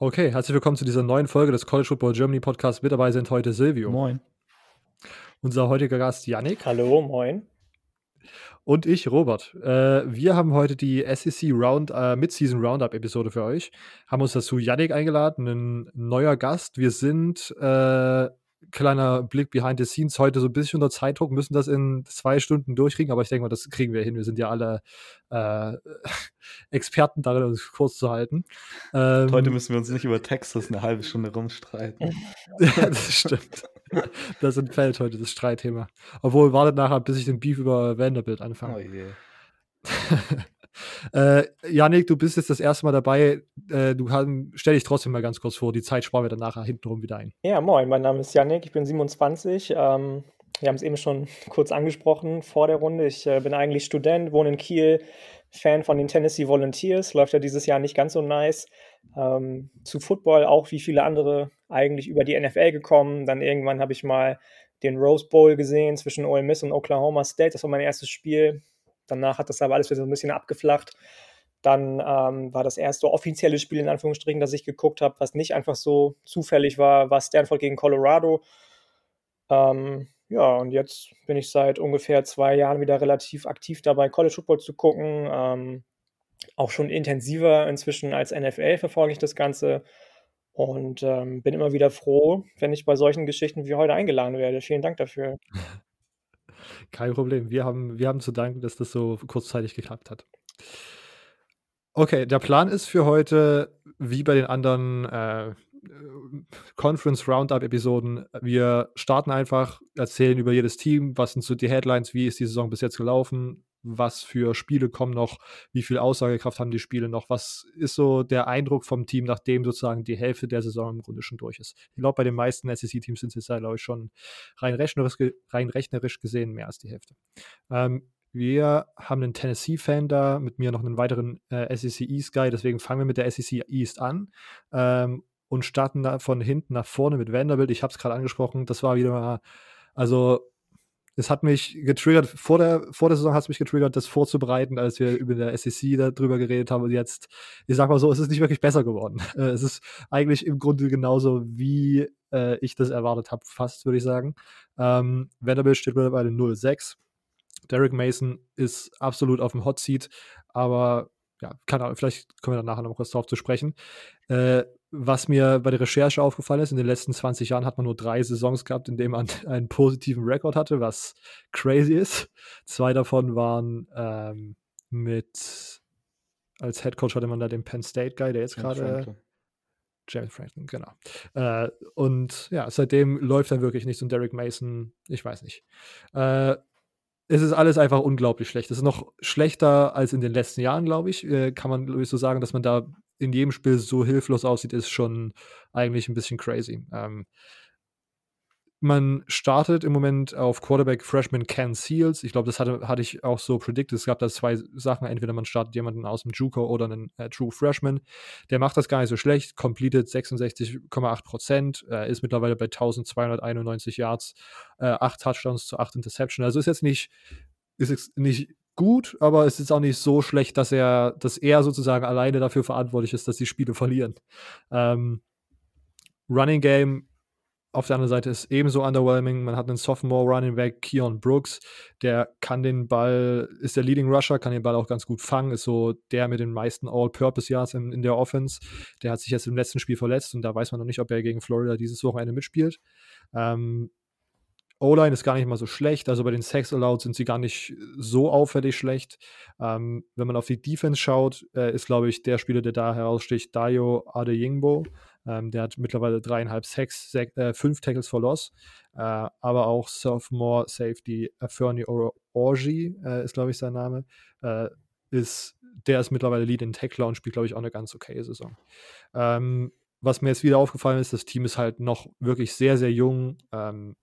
Okay, herzlich willkommen zu dieser neuen Folge des College Football Germany Podcasts. Mit dabei sind heute Silvio. Moin. Unser heutiger Gast Yannick. Hallo, moin. Und ich, Robert. Äh, wir haben heute die SEC Round, äh, Mid-Season Roundup Episode für euch. Haben uns dazu Yannick eingeladen, ein neuer Gast. Wir sind äh, kleiner Blick behind the scenes heute so ein bisschen unter Zeitdruck, müssen das in zwei Stunden durchkriegen, aber ich denke mal, das kriegen wir hin. Wir sind ja alle äh, Experten darin, uns kurz zu halten. Ähm, heute müssen wir uns nicht über Texas eine halbe Stunde rumstreiten. ja, das stimmt. Das entfällt heute das Streitthema. Obwohl, wartet nachher, bis ich den Beef über Vanderbilt anfange. Oh je. Äh, Janik, du bist jetzt das erste Mal dabei. Äh, du haben, stell dich trotzdem mal ganz kurz vor. Die Zeit sparen wir dann nachher hintenrum wieder ein. Ja, moin, mein Name ist Janik, ich bin 27. Ähm, wir haben es eben schon kurz angesprochen vor der Runde. Ich äh, bin eigentlich Student, wohne in Kiel, Fan von den Tennessee Volunteers. Läuft ja dieses Jahr nicht ganz so nice. Ähm, zu Football auch wie viele andere eigentlich über die NFL gekommen. Dann irgendwann habe ich mal den Rose Bowl gesehen zwischen Ole Miss und Oklahoma State. Das war mein erstes Spiel. Danach hat das aber alles wieder so ein bisschen abgeflacht. Dann ähm, war das erste offizielle Spiel in Anführungsstrichen, das ich geguckt habe, was nicht einfach so zufällig war, war Stanford gegen Colorado. Ähm, ja, und jetzt bin ich seit ungefähr zwei Jahren wieder relativ aktiv dabei, College Football zu gucken. Ähm, auch schon intensiver inzwischen als NFL verfolge ich das Ganze und ähm, bin immer wieder froh, wenn ich bei solchen Geschichten wie heute eingeladen werde. Vielen Dank dafür. Kein Problem. Wir haben, wir haben zu danken, dass das so kurzzeitig geklappt hat. Okay, der Plan ist für heute, wie bei den anderen äh, Conference Roundup-Episoden, wir starten einfach, erzählen über jedes Team, was sind so die Headlines, wie ist die Saison bis jetzt gelaufen, was für Spiele kommen noch, wie viel Aussagekraft haben die Spiele noch, was ist so der Eindruck vom Team, nachdem sozusagen die Hälfte der Saison im Grunde schon durch ist. Ich glaube, bei den meisten SEC-Teams sind es jetzt, glaube ich, schon rein rechnerisch, rein rechnerisch gesehen mehr als die Hälfte. Ähm, wir haben einen Tennessee-Fan da, mit mir noch einen weiteren äh, SEC East-Guy, deswegen fangen wir mit der SEC East an. Ähm, und starten da von hinten nach vorne mit Vanderbilt. Ich habe es gerade angesprochen, das war wieder mal, also es hat mich getriggert, vor der, vor der Saison hat es mich getriggert, das vorzubereiten, als wir über der SEC darüber geredet haben. Und jetzt, ich sag mal so, es ist nicht wirklich besser geworden. Äh, es ist eigentlich im Grunde genauso, wie äh, ich das erwartet habe, fast, würde ich sagen. Ähm, Vanderbilt steht mittlerweile 0-6. Derek Mason ist absolut auf dem Hot Seat, aber ja, keine Ahnung, vielleicht kommen wir dann nachher noch kurz drauf zu sprechen. Äh, was mir bei der Recherche aufgefallen ist, in den letzten 20 Jahren hat man nur drei Saisons gehabt, in denen man einen positiven Rekord hatte, was crazy ist. Zwei davon waren ähm, mit, als Head Coach hatte man da den Penn State Guy, der jetzt gerade. James Franklin, genau. Äh, und ja, seitdem läuft dann wirklich nichts und Derek Mason, ich weiß nicht. Äh, es ist alles einfach unglaublich schlecht. Es ist noch schlechter als in den letzten Jahren, glaube ich. Äh, kann man so sagen, dass man da in jedem Spiel so hilflos aussieht, ist schon eigentlich ein bisschen crazy. Ähm, man startet im Moment auf Quarterback Freshman Ken Seals. Ich glaube, das hatte, hatte ich auch so predicted. Es gab da zwei Sachen. Entweder man startet jemanden aus dem Juco oder einen äh, True Freshman. Der macht das gar nicht so schlecht. Completed 66,8 Prozent. Äh, ist mittlerweile bei 1291 Yards. Äh, 8 Touchdowns zu 8 Interception. Also ist jetzt nicht, ist jetzt nicht gut, aber es ist auch nicht so schlecht, dass er, dass er sozusagen alleine dafür verantwortlich ist, dass die Spiele verlieren. Ähm, Running Game auf der anderen Seite ist ebenso underwhelming. Man hat einen Sophomore Running Back, Keon Brooks, der kann den Ball, ist der Leading Rusher, kann den Ball auch ganz gut fangen, ist so der mit den meisten All-Purpose Yards in, in, der Offense. Der hat sich jetzt im letzten Spiel verletzt und da weiß man noch nicht, ob er gegen Florida dieses Wochenende mitspielt. Ähm, O-Line ist gar nicht mal so schlecht. Also bei den Sacks allowed sind sie gar nicht so auffällig schlecht. Ähm, wenn man auf die Defense schaut, äh, ist, glaube ich, der Spieler, der da heraussticht, Dayo Adeyingbo. Ähm, der hat mittlerweile dreieinhalb Sacks, sech, äh, fünf Tackles for Loss. Äh, aber auch Sophomore Safety Fernie Orgi äh, ist, glaube ich, sein Name. Äh, ist, der ist mittlerweile Lead in Tackler und spielt, glaube ich, auch eine ganz okay Saison. Ähm, was mir jetzt wieder aufgefallen ist, das Team ist halt noch wirklich sehr, sehr jung. Ähm,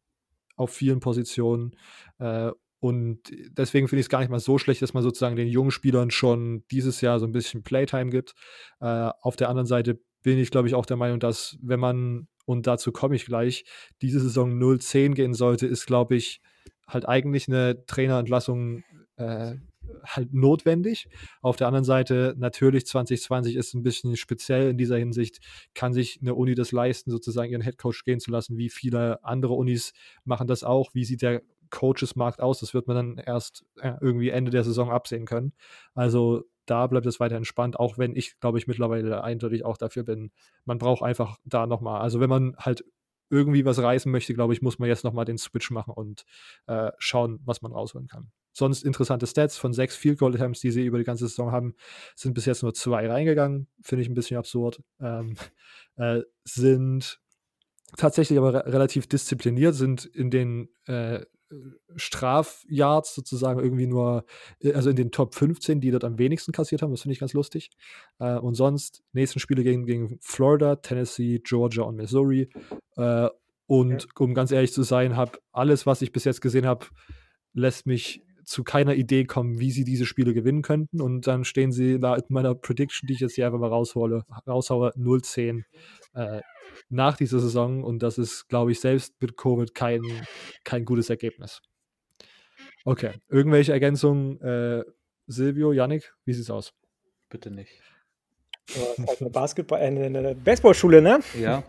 auf vielen Positionen. Äh, und deswegen finde ich es gar nicht mal so schlecht, dass man sozusagen den jungen Spielern schon dieses Jahr so ein bisschen Playtime gibt. Äh, auf der anderen Seite bin ich, glaube ich, auch der Meinung, dass wenn man, und dazu komme ich gleich, diese Saison 0-10 gehen sollte, ist, glaube ich, halt eigentlich eine Trainerentlassung äh, halt notwendig. Auf der anderen Seite, natürlich 2020 ist ein bisschen speziell in dieser Hinsicht, kann sich eine Uni das leisten, sozusagen ihren Headcoach gehen zu lassen. Wie viele andere Unis machen das auch? Wie sieht der Coaches-Markt aus? Das wird man dann erst äh, irgendwie Ende der Saison absehen können. Also da bleibt es weiter entspannt, auch wenn ich, glaube ich, mittlerweile eindeutig auch dafür bin. Man braucht einfach da nochmal, also wenn man halt irgendwie was reißen möchte, glaube ich, muss man jetzt nochmal den Switch machen und äh, schauen, was man rausholen kann. Sonst interessante Stats von sechs Field Goal Attempts, die sie über die ganze Saison haben, sind bis jetzt nur zwei reingegangen. Finde ich ein bisschen absurd. Ähm, äh, sind tatsächlich aber re relativ diszipliniert, sind in den äh, Strafyards sozusagen irgendwie nur, äh, also in den Top 15, die dort am wenigsten kassiert haben. Das finde ich ganz lustig. Äh, und sonst, nächsten Spiele gegen, gegen Florida, Tennessee, Georgia und Missouri. Äh, und ja. um ganz ehrlich zu sein, habe alles, was ich bis jetzt gesehen habe, lässt mich zu keiner Idee kommen, wie sie diese Spiele gewinnen könnten. Und dann stehen sie da in meiner Prediction, die ich jetzt hier einfach mal raushole, raushaue, 0-10 äh, nach dieser Saison. Und das ist, glaube ich, selbst mit Covid kein, kein gutes Ergebnis. Okay, irgendwelche Ergänzungen? Äh, Silvio, Yannick, wie sieht's aus? Bitte nicht. Halt eine Basketball, äh, eine Baseballschule, ne? Ja.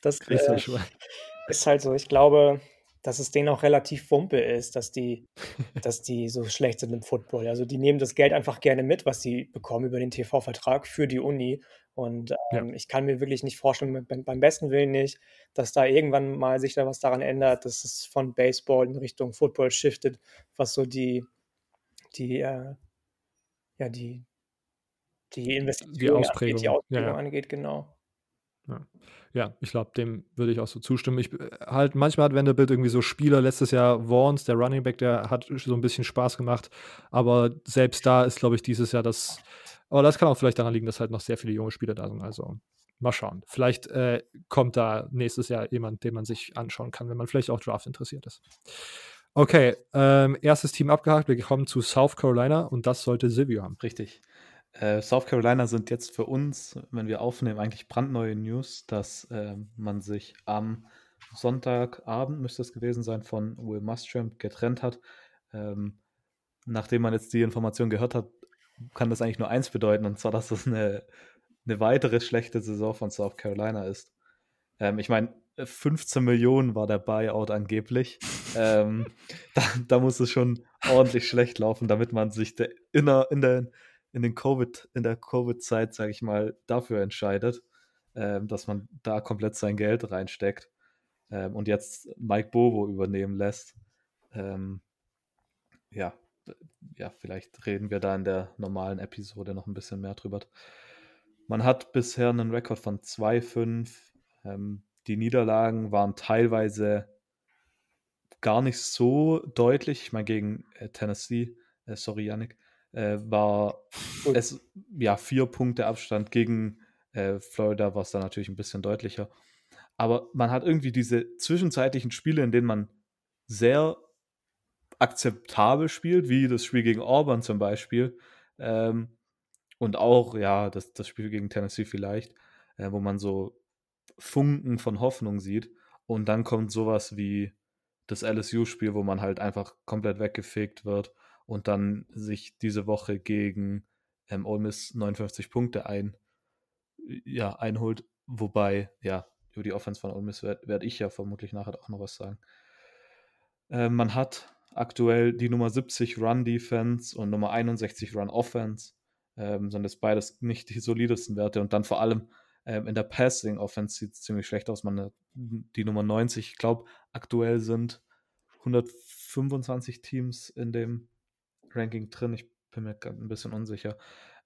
Das äh, ist halt so. Ich glaube, dass es denen auch relativ Wumpe ist, dass die, dass die so schlecht sind im Football. Also die nehmen das Geld einfach gerne mit, was sie bekommen über den TV-Vertrag für die Uni. Und ähm, ja. ich kann mir wirklich nicht vorstellen, beim, beim, besten Willen nicht, dass da irgendwann mal sich da was daran ändert, dass es von Baseball in Richtung Football shiftet, was so die, die, äh, ja, die, die Investition die Ausprägung, angeht, die Ausprägung ja, ja. angeht, genau. Ja. Ja, ich glaube, dem würde ich auch so zustimmen. Ich äh, halt, manchmal hat Vanderbilt irgendwie so Spieler, letztes Jahr Vaughns, der Running Back, der hat so ein bisschen Spaß gemacht, aber selbst da ist, glaube ich, dieses Jahr das, aber das kann auch vielleicht daran liegen, dass halt noch sehr viele junge Spieler da sind, also mal schauen. Vielleicht äh, kommt da nächstes Jahr jemand, den man sich anschauen kann, wenn man vielleicht auch Draft interessiert ist. Okay, ähm, erstes Team abgehakt, wir kommen zu South Carolina und das sollte Silvio haben. Richtig. Äh, South Carolina sind jetzt für uns, wenn wir aufnehmen, eigentlich brandneue News, dass äh, man sich am Sonntagabend, müsste es gewesen sein, von Will Mustram getrennt hat. Ähm, nachdem man jetzt die Information gehört hat, kann das eigentlich nur eins bedeuten, und zwar, dass es eine, eine weitere schlechte Saison von South Carolina ist. Ähm, ich meine, 15 Millionen war der Buyout angeblich. ähm, da, da, muss es schon ordentlich schlecht laufen, damit man sich de, in, der, in, der, in den Covid, in der Covid-Zeit, sage ich mal, dafür entscheidet, ähm, dass man da komplett sein Geld reinsteckt ähm, und jetzt Mike Bobo übernehmen lässt. Ähm, ja, ja, vielleicht reden wir da in der normalen Episode noch ein bisschen mehr drüber. Man hat bisher einen Rekord von 2-5. Ähm, die Niederlagen waren teilweise gar nicht so deutlich. Ich meine, gegen äh, Tennessee, äh, sorry, Yannick, äh, war Gut. es ja vier Punkte Abstand gegen äh, Florida, war es dann natürlich ein bisschen deutlicher. Aber man hat irgendwie diese zwischenzeitlichen Spiele, in denen man sehr akzeptabel spielt, wie das Spiel gegen Auburn zum Beispiel. Ähm, und auch, ja, das, das Spiel gegen Tennessee vielleicht, äh, wo man so Funken von Hoffnung sieht. Und dann kommt sowas wie das LSU-Spiel, wo man halt einfach komplett weggefegt wird und dann sich diese Woche gegen ähm, Ole Miss 59 Punkte ein, ja, einholt. Wobei, ja, über die Offense von Ole Miss werde werd ich ja vermutlich nachher auch noch was sagen. Äh, man hat aktuell die Nummer 70 Run Defense und Nummer 61 Run Offense. Ähm, sind das beides nicht die solidesten Werte und dann vor allem ähm, in der Passing Offense sieht es ziemlich schlecht aus. Man die Nummer 90, ich glaube, aktuell sind 125 Teams in dem Ranking drin. Ich bin mir ein bisschen unsicher.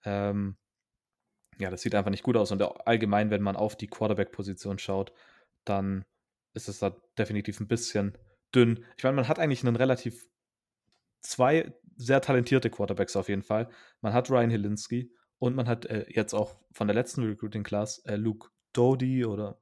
Ähm, ja, das sieht einfach nicht gut aus. Und allgemein, wenn man auf die Quarterback-Position schaut, dann ist es da definitiv ein bisschen dünn. Ich meine, man hat eigentlich einen relativ zwei sehr talentierte Quarterbacks auf jeden Fall. Man hat Ryan Hilinski und man hat äh, jetzt auch von der letzten Recruiting Class äh, Luke Doty oder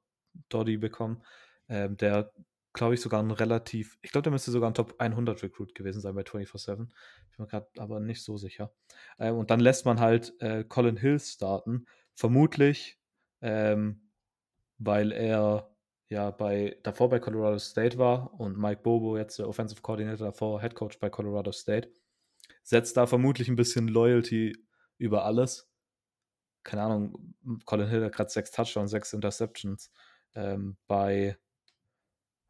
Doty bekommen, äh, der glaube ich, sogar ein relativ, ich glaube, der müsste sogar ein Top 100 Recruit gewesen sein bei 24-7. Ich bin mir gerade aber nicht so sicher. Ähm, und dann lässt man halt äh, Colin Hill starten. Vermutlich, ähm, weil er ja bei, davor bei Colorado State war und Mike Bobo jetzt der Offensive Coordinator davor, Head Coach bei Colorado State. setzt da vermutlich ein bisschen Loyalty über alles. Keine Ahnung, Colin Hill hat gerade sechs Touchdowns, sechs Interceptions ähm, bei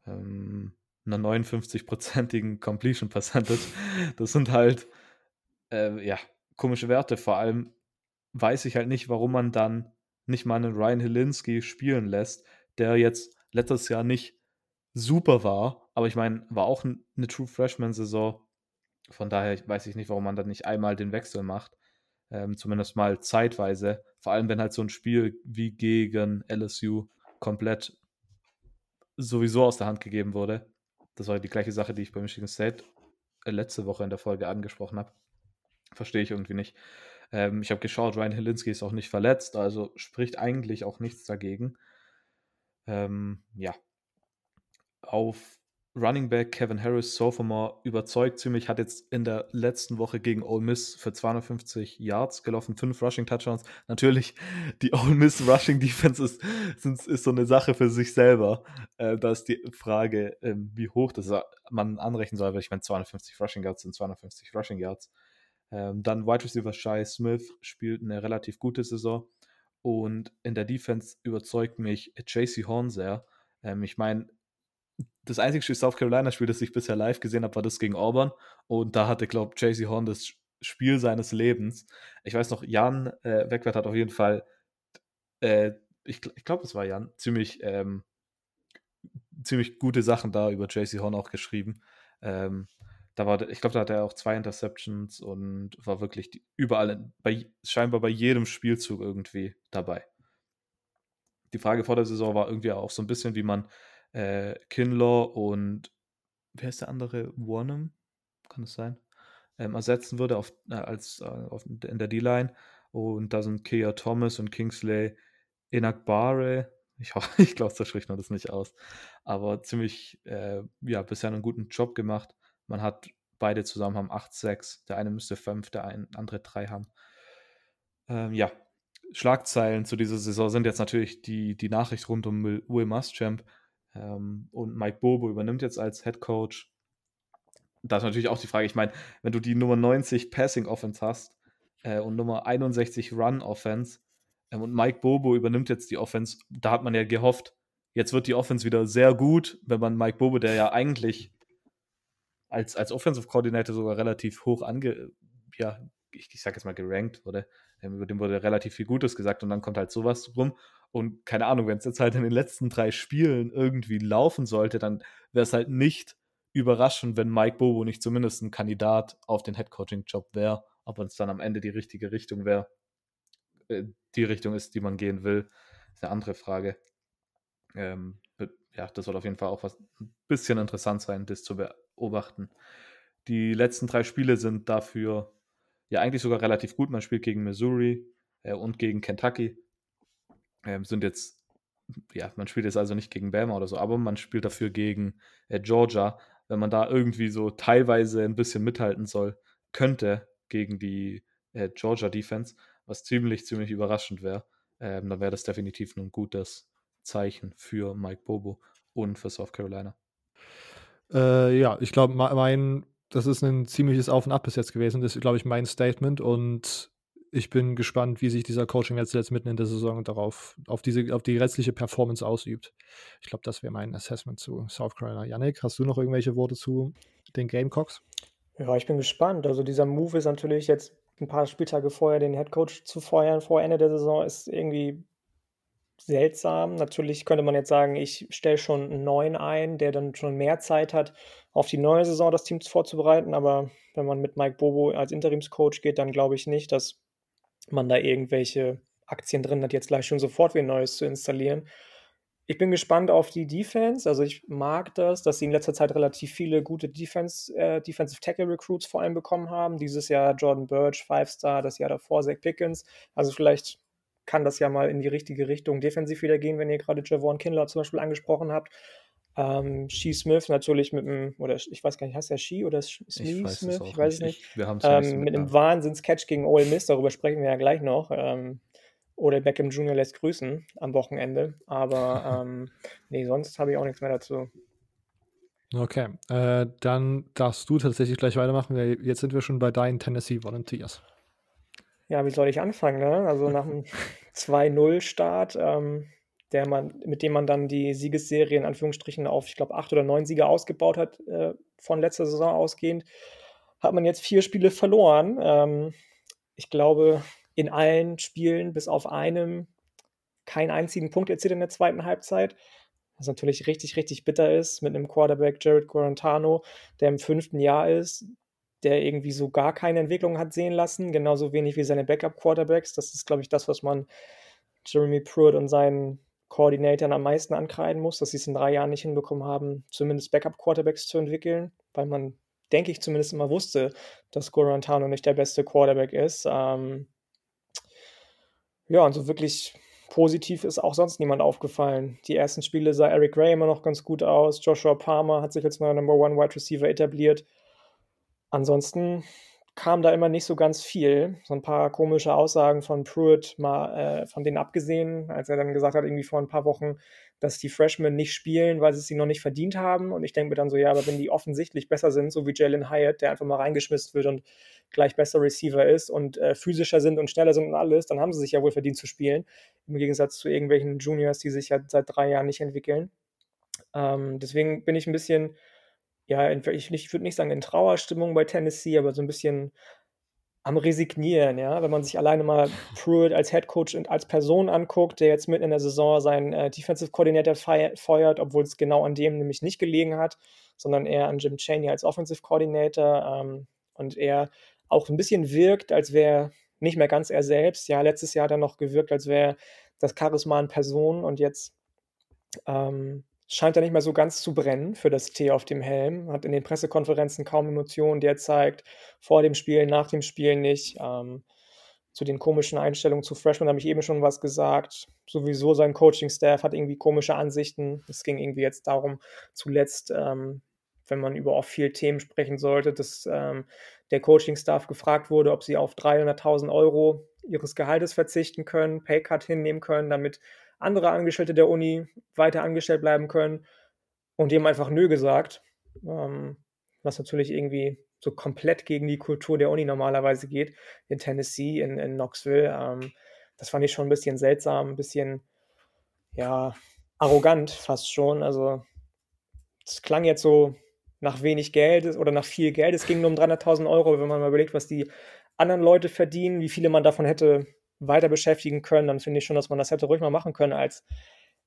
ähm, einer 59-prozentigen Completion Percentage. Das sind halt, äh, ja, komische Werte. Vor allem weiß ich halt nicht, warum man dann nicht mal einen Ryan Helinski spielen lässt, der jetzt letztes Jahr nicht super war, aber ich meine, war auch eine True Freshman-Saison. Von daher weiß ich nicht, warum man dann nicht einmal den Wechsel macht. Ähm, zumindest mal zeitweise. Vor allem, wenn halt so ein Spiel wie gegen LSU komplett sowieso aus der Hand gegeben wurde. Das war die gleiche Sache, die ich bei Michigan State äh, letzte Woche in der Folge angesprochen habe. Verstehe ich irgendwie nicht. Ähm, ich habe geschaut, Ryan Helinski ist auch nicht verletzt, also spricht eigentlich auch nichts dagegen. Ähm, ja. Auf Running Back Kevin Harris, Sophomore, überzeugt ziemlich, hat jetzt in der letzten Woche gegen Ole Miss für 250 Yards gelaufen, fünf Rushing Touchdowns. Natürlich, die Ole Miss Rushing Defense ist, ist, ist so eine Sache für sich selber. Äh, da ist die Frage, äh, wie hoch das man anrechnen soll, weil ich meine, 250 Rushing Yards sind 250 Rushing Yards. Ähm, dann Wide Receiver Shai Smith spielt eine relativ gute Saison und in der Defense überzeugt mich JC Horn sehr. Ähm, ich meine, das einzige South Carolina-Spiel, das ich bisher live gesehen habe, war das gegen Auburn. Und da hatte, glaube ich, JC Horn das Spiel seines Lebens. Ich weiß noch, Jan äh, Wegwert hat auf jeden Fall, äh, ich, ich glaube, es war Jan, ziemlich, ähm, ziemlich gute Sachen da über JC Horn auch geschrieben. Ähm, da war, ich glaube, da hatte er auch zwei Interceptions und war wirklich die, überall, bei, scheinbar bei jedem Spielzug irgendwie dabei. Die Frage vor der Saison war irgendwie auch so ein bisschen, wie man äh, Kinlaw und wer ist der andere? Warnham? Kann es sein? Ähm, ersetzen würde auf, äh, als, äh, auf, in der D-Line. Und da sind Kia Thomas und Kingsley Inakbare. Ich, ich glaube, so spricht man das nicht aus. Aber ziemlich, äh, ja, bisher einen guten Job gemacht. Man hat beide zusammen haben 8-6. Der eine müsste 5, der ein, andere 3 haben. Ähm, ja, Schlagzeilen zu dieser Saison sind jetzt natürlich die, die Nachricht rund um Will Muschamp. Ähm, und Mike Bobo übernimmt jetzt als Head Coach. Da ist natürlich auch die Frage, ich meine, wenn du die Nummer 90 Passing Offense hast äh, und Nummer 61 Run Offense ähm, und Mike Bobo übernimmt jetzt die Offense, da hat man ja gehofft, jetzt wird die Offense wieder sehr gut, wenn man Mike Bobo, der ja eigentlich als, als Offensive Coordinator sogar relativ hoch ange, ja, ich, ich sag jetzt mal gerankt wurde, ähm, über den wurde relativ viel Gutes gesagt und dann kommt halt sowas rum und keine Ahnung, wenn es jetzt halt in den letzten drei Spielen irgendwie laufen sollte, dann wäre es halt nicht überraschend, wenn Mike Bobo nicht zumindest ein Kandidat auf den Headcoaching-Job wäre. Ob uns dann am Ende die richtige Richtung wäre, äh, die Richtung ist, die man gehen will, ist eine andere Frage. Ähm, ja, das soll auf jeden Fall auch was ein bisschen interessant sein, das zu beobachten. Die letzten drei Spiele sind dafür ja eigentlich sogar relativ gut. Man spielt gegen Missouri äh, und gegen Kentucky ähm, sind jetzt, ja, man spielt jetzt also nicht gegen Bama oder so, aber man spielt dafür gegen äh, Georgia. Wenn man da irgendwie so teilweise ein bisschen mithalten soll, könnte gegen die äh, Georgia Defense, was ziemlich, ziemlich überraschend wäre, ähm, dann wäre das definitiv ein gutes Zeichen für Mike Bobo und für South Carolina. Äh, ja, ich glaube, mein, das ist ein ziemliches Auf und Ab bis jetzt gewesen. Das ist, glaube ich, mein Statement und ich bin gespannt, wie sich dieser Coaching jetzt, jetzt mitten in der Saison darauf, auf, diese, auf die restliche Performance ausübt. Ich glaube, das wäre mein Assessment zu South Carolina. Yannick, hast du noch irgendwelche Worte zu den Gamecocks? Ja, ich bin gespannt. Also dieser Move ist natürlich jetzt ein paar Spieltage vorher den Headcoach zu feuern vor Ende der Saison ist irgendwie seltsam. Natürlich könnte man jetzt sagen, ich stelle schon einen neuen ein, der dann schon mehr Zeit hat, auf die neue Saison das Team vorzubereiten. Aber wenn man mit Mike Bobo als Interimscoach geht, dann glaube ich nicht, dass man da irgendwelche Aktien drin hat, jetzt gleich schon sofort wieder Neues zu installieren. Ich bin gespannt auf die Defense. Also ich mag das, dass sie in letzter Zeit relativ viele gute Defense, äh, Defensive Tackle Recruits vor allem bekommen haben. Dieses Jahr Jordan Birch, Five Star, das Jahr davor Zach Pickens. Also vielleicht kann das ja mal in die richtige Richtung defensiv wieder gehen, wenn ihr gerade Javon Kindler zum Beispiel angesprochen habt. Ähm, She Smith natürlich mit einem, oder ich weiß gar nicht, heißt der She oder Smith ich weiß Smith? Ich weiß es nicht. Ich, wir ähm, mit einem Wahnsinns-Catch gegen Ole Miss, darüber sprechen wir ja gleich noch. Ähm, oder Beckham Jr. lässt grüßen am Wochenende. Aber ähm, nee, sonst habe ich auch nichts mehr dazu. Okay, äh, dann darfst du tatsächlich gleich weitermachen, weil jetzt sind wir schon bei deinen Tennessee Volunteers. Ja, wie soll ich anfangen, ne? Also nach einem 2-0-Start, ähm, der man, mit dem man dann die Siegesserie in Anführungsstrichen auf, ich glaube, acht oder neun Siege ausgebaut hat, äh, von letzter Saison ausgehend, hat man jetzt vier Spiele verloren. Ähm, ich glaube, in allen Spielen bis auf einem keinen einzigen Punkt erzielt in der zweiten Halbzeit was natürlich richtig, richtig bitter ist, mit einem Quarterback Jared Guarantano, der im fünften Jahr ist, der irgendwie so gar keine Entwicklung hat sehen lassen, genauso wenig wie seine Backup-Quarterbacks. Das ist, glaube ich, das, was man Jeremy Pruitt und seinen Koordinatoren am meisten ankreiden muss, dass sie es in drei Jahren nicht hinbekommen haben, zumindest Backup-Quarterbacks zu entwickeln, weil man, denke ich, zumindest immer wusste, dass Guarantano nicht der beste Quarterback ist. Ähm ja, und so wirklich positiv ist auch sonst niemand aufgefallen. Die ersten Spiele sah Eric Gray immer noch ganz gut aus. Joshua Palmer hat sich als neuer Number One Wide Receiver etabliert. Ansonsten kam da immer nicht so ganz viel. So ein paar komische Aussagen von Pruitt mal äh, von denen abgesehen, als er dann gesagt hat, irgendwie vor ein paar Wochen, dass die Freshmen nicht spielen, weil sie es sie noch nicht verdient haben. Und ich denke mir dann so, ja, aber wenn die offensichtlich besser sind, so wie Jalen Hyatt, der einfach mal reingeschmissen wird und gleich besser Receiver ist und äh, physischer sind und schneller sind und alles, dann haben sie sich ja wohl verdient zu spielen. Im Gegensatz zu irgendwelchen Juniors, die sich ja seit drei Jahren nicht entwickeln. Ähm, deswegen bin ich ein bisschen, ja, ich, ich würde nicht sagen in Trauerstimmung bei Tennessee, aber so ein bisschen am Resignieren, ja. Wenn man sich alleine mal Pruitt als Head Coach und als Person anguckt, der jetzt mitten in der Saison seinen äh, Defensive Coordinator feuert, obwohl es genau an dem nämlich nicht gelegen hat, sondern eher an Jim Chaney als Offensive Coordinator ähm, und er auch ein bisschen wirkt, als wäre nicht mehr ganz er selbst. Ja, letztes Jahr er noch gewirkt, als wäre das Charisma in Person und jetzt ähm, scheint er nicht mehr so ganz zu brennen für das T auf dem Helm. Hat in den Pressekonferenzen kaum Emotionen, die er zeigt. Vor dem Spiel, nach dem Spiel nicht. Ähm, zu den komischen Einstellungen zu Freshmen habe ich eben schon was gesagt. Sowieso sein Coaching-Staff hat irgendwie komische Ansichten. Es ging irgendwie jetzt darum, zuletzt, ähm, wenn man über auch viel Themen sprechen sollte, dass ähm, der Coaching-Staff gefragt wurde, ob sie auf 300.000 Euro ihres Gehaltes verzichten können, Paycut hinnehmen können, damit andere Angestellte der Uni weiter angestellt bleiben können. Und haben einfach Nö gesagt, ähm, was natürlich irgendwie so komplett gegen die Kultur der Uni normalerweise geht, in Tennessee, in, in Knoxville. Ähm, das fand ich schon ein bisschen seltsam, ein bisschen, ja, arrogant fast schon. Also, es klang jetzt so nach wenig Geld oder nach viel Geld. Es ging nur um 300.000 Euro, wenn man mal überlegt, was die anderen Leute verdienen, wie viele man davon hätte weiter beschäftigen können, dann finde ich schon, dass man das hätte ruhig mal machen können als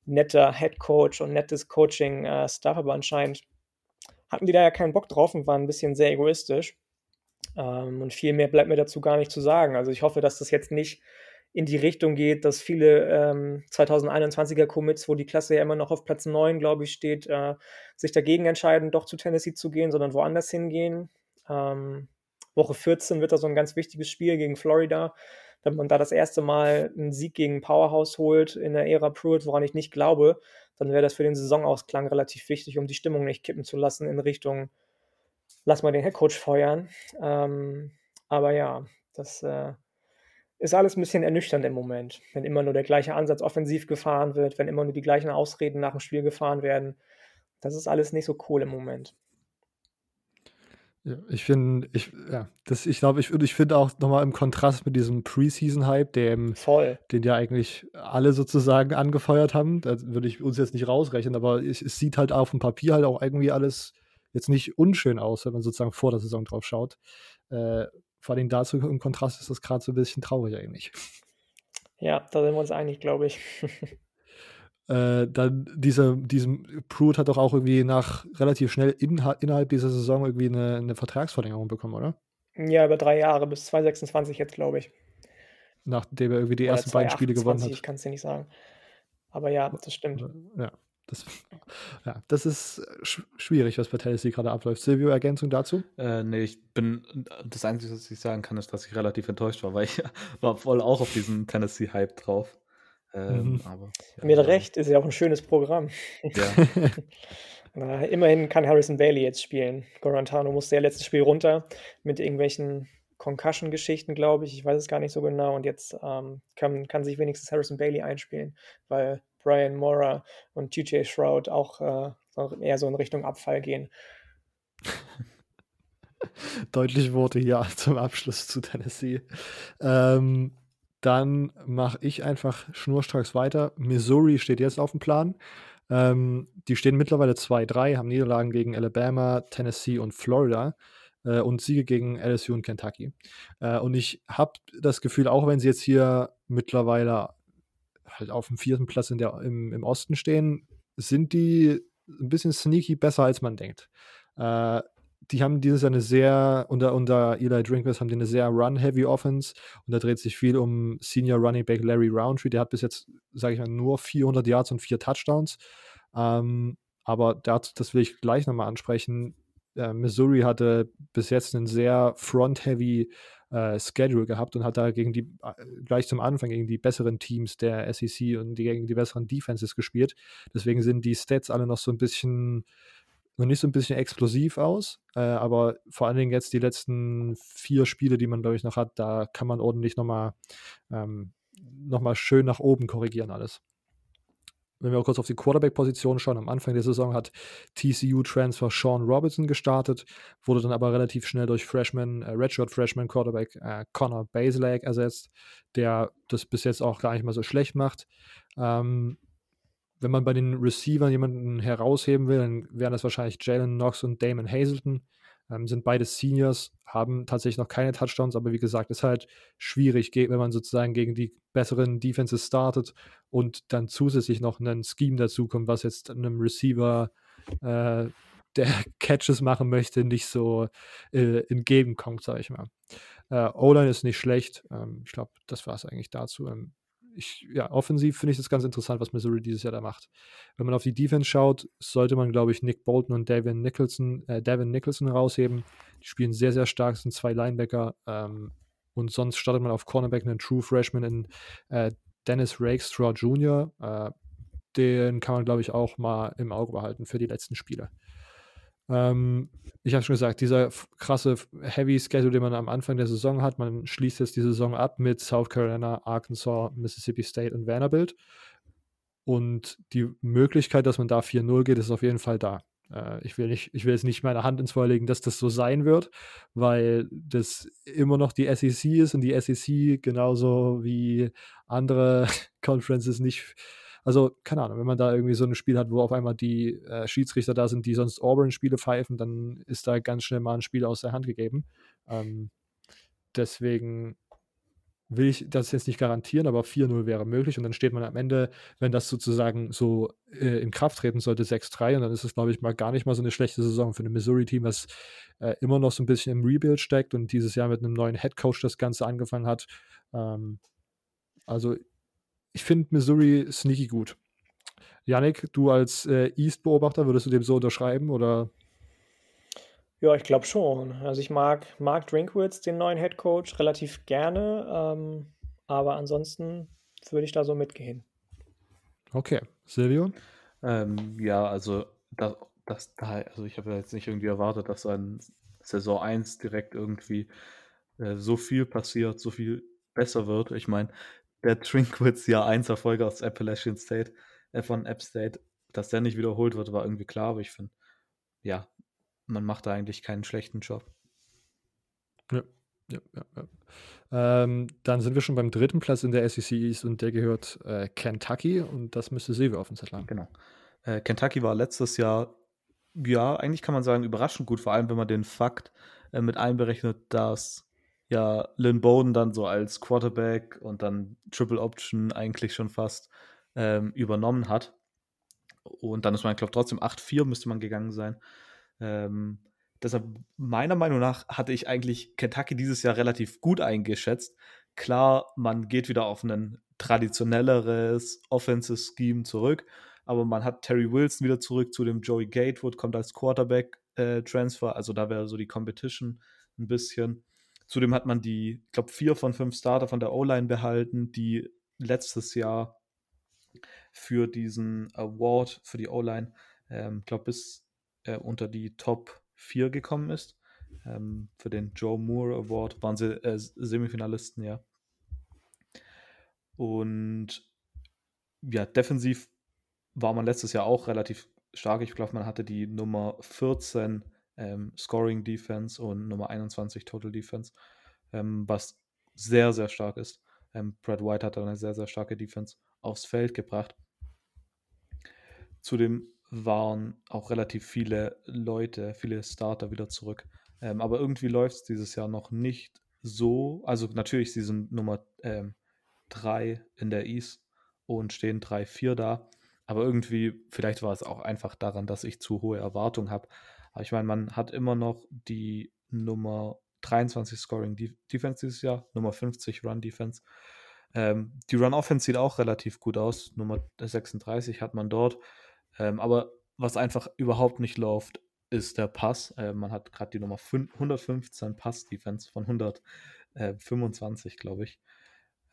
netter Head Coach und nettes Coaching-Staff, äh, aber anscheinend hatten die da ja keinen Bock drauf und waren ein bisschen sehr egoistisch. Ähm, und viel mehr bleibt mir dazu gar nicht zu sagen. Also ich hoffe, dass das jetzt nicht in die Richtung geht, dass viele ähm, 2021er Commits, wo die Klasse ja immer noch auf Platz 9, glaube ich, steht, äh, sich dagegen entscheiden, doch zu Tennessee zu gehen, sondern woanders hingehen. Ähm, Woche 14 wird da so ein ganz wichtiges Spiel gegen Florida wenn man da das erste Mal einen Sieg gegen Powerhouse holt in der Ära Pruitt, woran ich nicht glaube, dann wäre das für den Saisonausklang relativ wichtig, um die Stimmung nicht kippen zu lassen in Richtung, lass mal den Headcoach feuern. Ähm, aber ja, das äh, ist alles ein bisschen ernüchternd im Moment, wenn immer nur der gleiche Ansatz offensiv gefahren wird, wenn immer nur die gleichen Ausreden nach dem Spiel gefahren werden. Das ist alles nicht so cool im Moment. Ja, ich finde, ich, ja, das, ich glaube, ich, ich finde auch nochmal im Kontrast mit diesem Preseason-Hype, dem, Voll. den ja eigentlich alle sozusagen angefeuert haben, da würde ich uns jetzt nicht rausrechnen, aber es, es, sieht halt auf dem Papier halt auch irgendwie alles jetzt nicht unschön aus, wenn man sozusagen vor der Saison drauf schaut. Äh, vor allem dazu im Kontrast ist das gerade so ein bisschen traurig eigentlich. Ja, da sind wir uns einig, glaube ich. Äh, dann diese, diesem Pruitt hat doch auch irgendwie nach relativ schnell in, innerhalb dieser Saison irgendwie eine, eine Vertragsverlängerung bekommen, oder? Ja, über drei Jahre bis 2026 jetzt, glaube ich. Nachdem er irgendwie die oder ersten beiden Spiele gewonnen hat. Ich kann es dir nicht sagen. Aber ja, das stimmt. Ja, das, ja, das ist sch schwierig, was bei Tennessee gerade abläuft. Silvio, Ergänzung dazu? Äh, nee, ich bin, das Einzige, was ich sagen kann, ist, dass ich relativ enttäuscht war, weil ich war voll auch auf diesen Tennessee-Hype drauf. Ähm, mhm. aber, ja, Mit Recht ist ja auch ein schönes Programm. Ja. immerhin kann Harrison Bailey jetzt spielen. Gorantano musste ja letztes Spiel runter mit irgendwelchen Concussion-Geschichten, glaube ich. Ich weiß es gar nicht so genau. Und jetzt ähm, kann, kann sich wenigstens Harrison Bailey einspielen, weil Brian Mora und TJ Shroud auch äh, eher so in Richtung Abfall gehen. Deutliche Worte hier zum Abschluss zu Tennessee. Ähm, dann mache ich einfach schnurstracks weiter. Missouri steht jetzt auf dem Plan. Ähm, die stehen mittlerweile 2-3, haben Niederlagen gegen Alabama, Tennessee und Florida äh, und Siege gegen LSU und Kentucky. Äh, und ich habe das Gefühl, auch wenn sie jetzt hier mittlerweile halt auf dem vierten Platz in der, im, im Osten stehen, sind die ein bisschen sneaky besser, als man denkt. Äh, die haben dieses Jahr eine sehr, unter, unter Eli Drinkwitz haben die eine sehr run-heavy Offense und da dreht sich viel um Senior Running Back Larry Roundtree. Der hat bis jetzt, sage ich mal, nur 400 Yards und vier Touchdowns. Ähm, aber dazu, das will ich gleich nochmal ansprechen. Äh, Missouri hatte bis jetzt einen sehr front-heavy äh, Schedule gehabt und hat da gegen die, äh, gleich zum Anfang gegen die besseren Teams der SEC und die, gegen die besseren Defenses gespielt. Deswegen sind die Stats alle noch so ein bisschen noch nicht so ein bisschen explosiv aus, äh, aber vor allen Dingen jetzt die letzten vier Spiele, die man, glaube ich, noch hat, da kann man ordentlich nochmal ähm, noch schön nach oben korrigieren alles. Wenn wir auch kurz auf die Quarterback-Position schauen, am Anfang der Saison hat TCU-Transfer Sean Robinson gestartet, wurde dann aber relativ schnell durch Freshman, äh, Redshirt Freshman Quarterback äh, Connor Baselak ersetzt, der das bis jetzt auch gar nicht mal so schlecht macht. Ähm, wenn man bei den Receivern jemanden herausheben will, dann wären das wahrscheinlich Jalen Knox und Damon Hazleton. Ähm, sind beide Seniors, haben tatsächlich noch keine Touchdowns, aber wie gesagt, ist halt schwierig, wenn man sozusagen gegen die besseren Defenses startet und dann zusätzlich noch ein Scheme dazukommt, was jetzt einem Receiver, äh, der Catches machen möchte, nicht so äh, entgegenkommt, sage ich mal. Äh, O-Line ist nicht schlecht. Ähm, ich glaube, das war es eigentlich dazu. Ähm, ich, ja, offensiv finde ich das ganz interessant, was Missouri dieses Jahr da macht. Wenn man auf die Defense schaut, sollte man, glaube ich, Nick Bolton und Devin Nicholson, äh, Devin Nicholson rausheben. Die spielen sehr, sehr stark, sind zwei Linebacker. Ähm, und sonst startet man auf Cornerback einen True Freshman in äh, Dennis Rakestraw Jr. Äh, den kann man, glaube ich, auch mal im Auge behalten für die letzten Spiele. Ähm, ich habe schon gesagt, dieser krasse Heavy Schedule, den man am Anfang der Saison hat, man schließt jetzt die Saison ab mit South Carolina, Arkansas, Mississippi State und Vanderbilt. Und die Möglichkeit, dass man da 4-0 geht, ist auf jeden Fall da. Äh, ich, will nicht, ich will jetzt nicht meine Hand ins Feuer legen, dass das so sein wird, weil das immer noch die SEC ist und die SEC genauso wie andere Conferences nicht also, keine Ahnung, wenn man da irgendwie so ein Spiel hat, wo auf einmal die äh, Schiedsrichter da sind, die sonst Auburn-Spiele pfeifen, dann ist da ganz schnell mal ein Spiel aus der Hand gegeben. Ähm, deswegen will ich das jetzt nicht garantieren, aber 4-0 wäre möglich und dann steht man am Ende, wenn das sozusagen so äh, in Kraft treten sollte, 6-3 und dann ist es, glaube ich, mal gar nicht mal so eine schlechte Saison für ein Missouri-Team, das äh, immer noch so ein bisschen im Rebuild steckt und dieses Jahr mit einem neuen Headcoach das Ganze angefangen hat. Ähm, also ich finde Missouri sneaky gut. Yannick, du als äh, East-Beobachter, würdest du dem so unterschreiben oder? Ja, ich glaube schon. Also ich mag Mark Drinkwitz, den neuen Head Coach, relativ gerne. Ähm, aber ansonsten würde ich da so mitgehen. Okay. Silvio? Ähm, ja, also das, das, also ich habe jetzt nicht irgendwie erwartet, dass ein Saison 1 direkt irgendwie äh, so viel passiert, so viel besser wird. Ich meine, der Trinkwitz Jahr 1 Erfolge aus Appalachian State, äh, von App State, dass der nicht wiederholt wird, war irgendwie klar, aber ich finde, ja, man macht da eigentlich keinen schlechten Job. Ja, ja, ja. ja. Ähm, dann sind wir schon beim dritten Platz in der SEC East und der gehört äh, Kentucky und das müsste Silvio auf dem Zettel haben. Genau. Äh, Kentucky war letztes Jahr, ja, eigentlich kann man sagen, überraschend gut, vor allem wenn man den Fakt äh, mit einberechnet, dass ja Lynn Bowden dann so als Quarterback und dann Triple Option eigentlich schon fast ähm, übernommen hat. Und dann ist man, ich glaube, trotzdem 8-4 müsste man gegangen sein. Ähm, deshalb, meiner Meinung nach, hatte ich eigentlich Kentucky dieses Jahr relativ gut eingeschätzt. Klar, man geht wieder auf ein traditionelleres Offensive Scheme zurück, aber man hat Terry Wilson wieder zurück zu dem Joey Gatewood, kommt als Quarterback-Transfer, äh, also da wäre so die Competition ein bisschen. Zudem hat man die, ich glaube, vier von fünf Starter von der O-Line behalten, die letztes Jahr für diesen Award für die O-Line, ähm, glaube bis äh, unter die Top 4 gekommen ist. Ähm, für den Joe Moore Award waren sie äh, Semifinalisten, ja. Und ja, defensiv war man letztes Jahr auch relativ stark. Ich glaube, man hatte die Nummer 14 ähm, Scoring Defense und Nummer 21 Total Defense, ähm, was sehr, sehr stark ist. Ähm, Brad White hat eine sehr, sehr starke Defense aufs Feld gebracht. Zudem waren auch relativ viele Leute, viele Starter wieder zurück. Ähm, aber irgendwie läuft es dieses Jahr noch nicht so. Also natürlich, sie sind Nummer 3 ähm, in der East und stehen 3-4 da. Aber irgendwie, vielleicht war es auch einfach daran, dass ich zu hohe Erwartungen habe. Aber ich meine, man hat immer noch die Nummer 23 Scoring Defense dieses Jahr, Nummer 50 Run Defense. Ähm, die Run Offense sieht auch relativ gut aus. Nummer 36 hat man dort. Ähm, aber was einfach überhaupt nicht läuft, ist der Pass. Äh, man hat gerade die Nummer 5, 115 Pass-Defense von 125, glaube ich.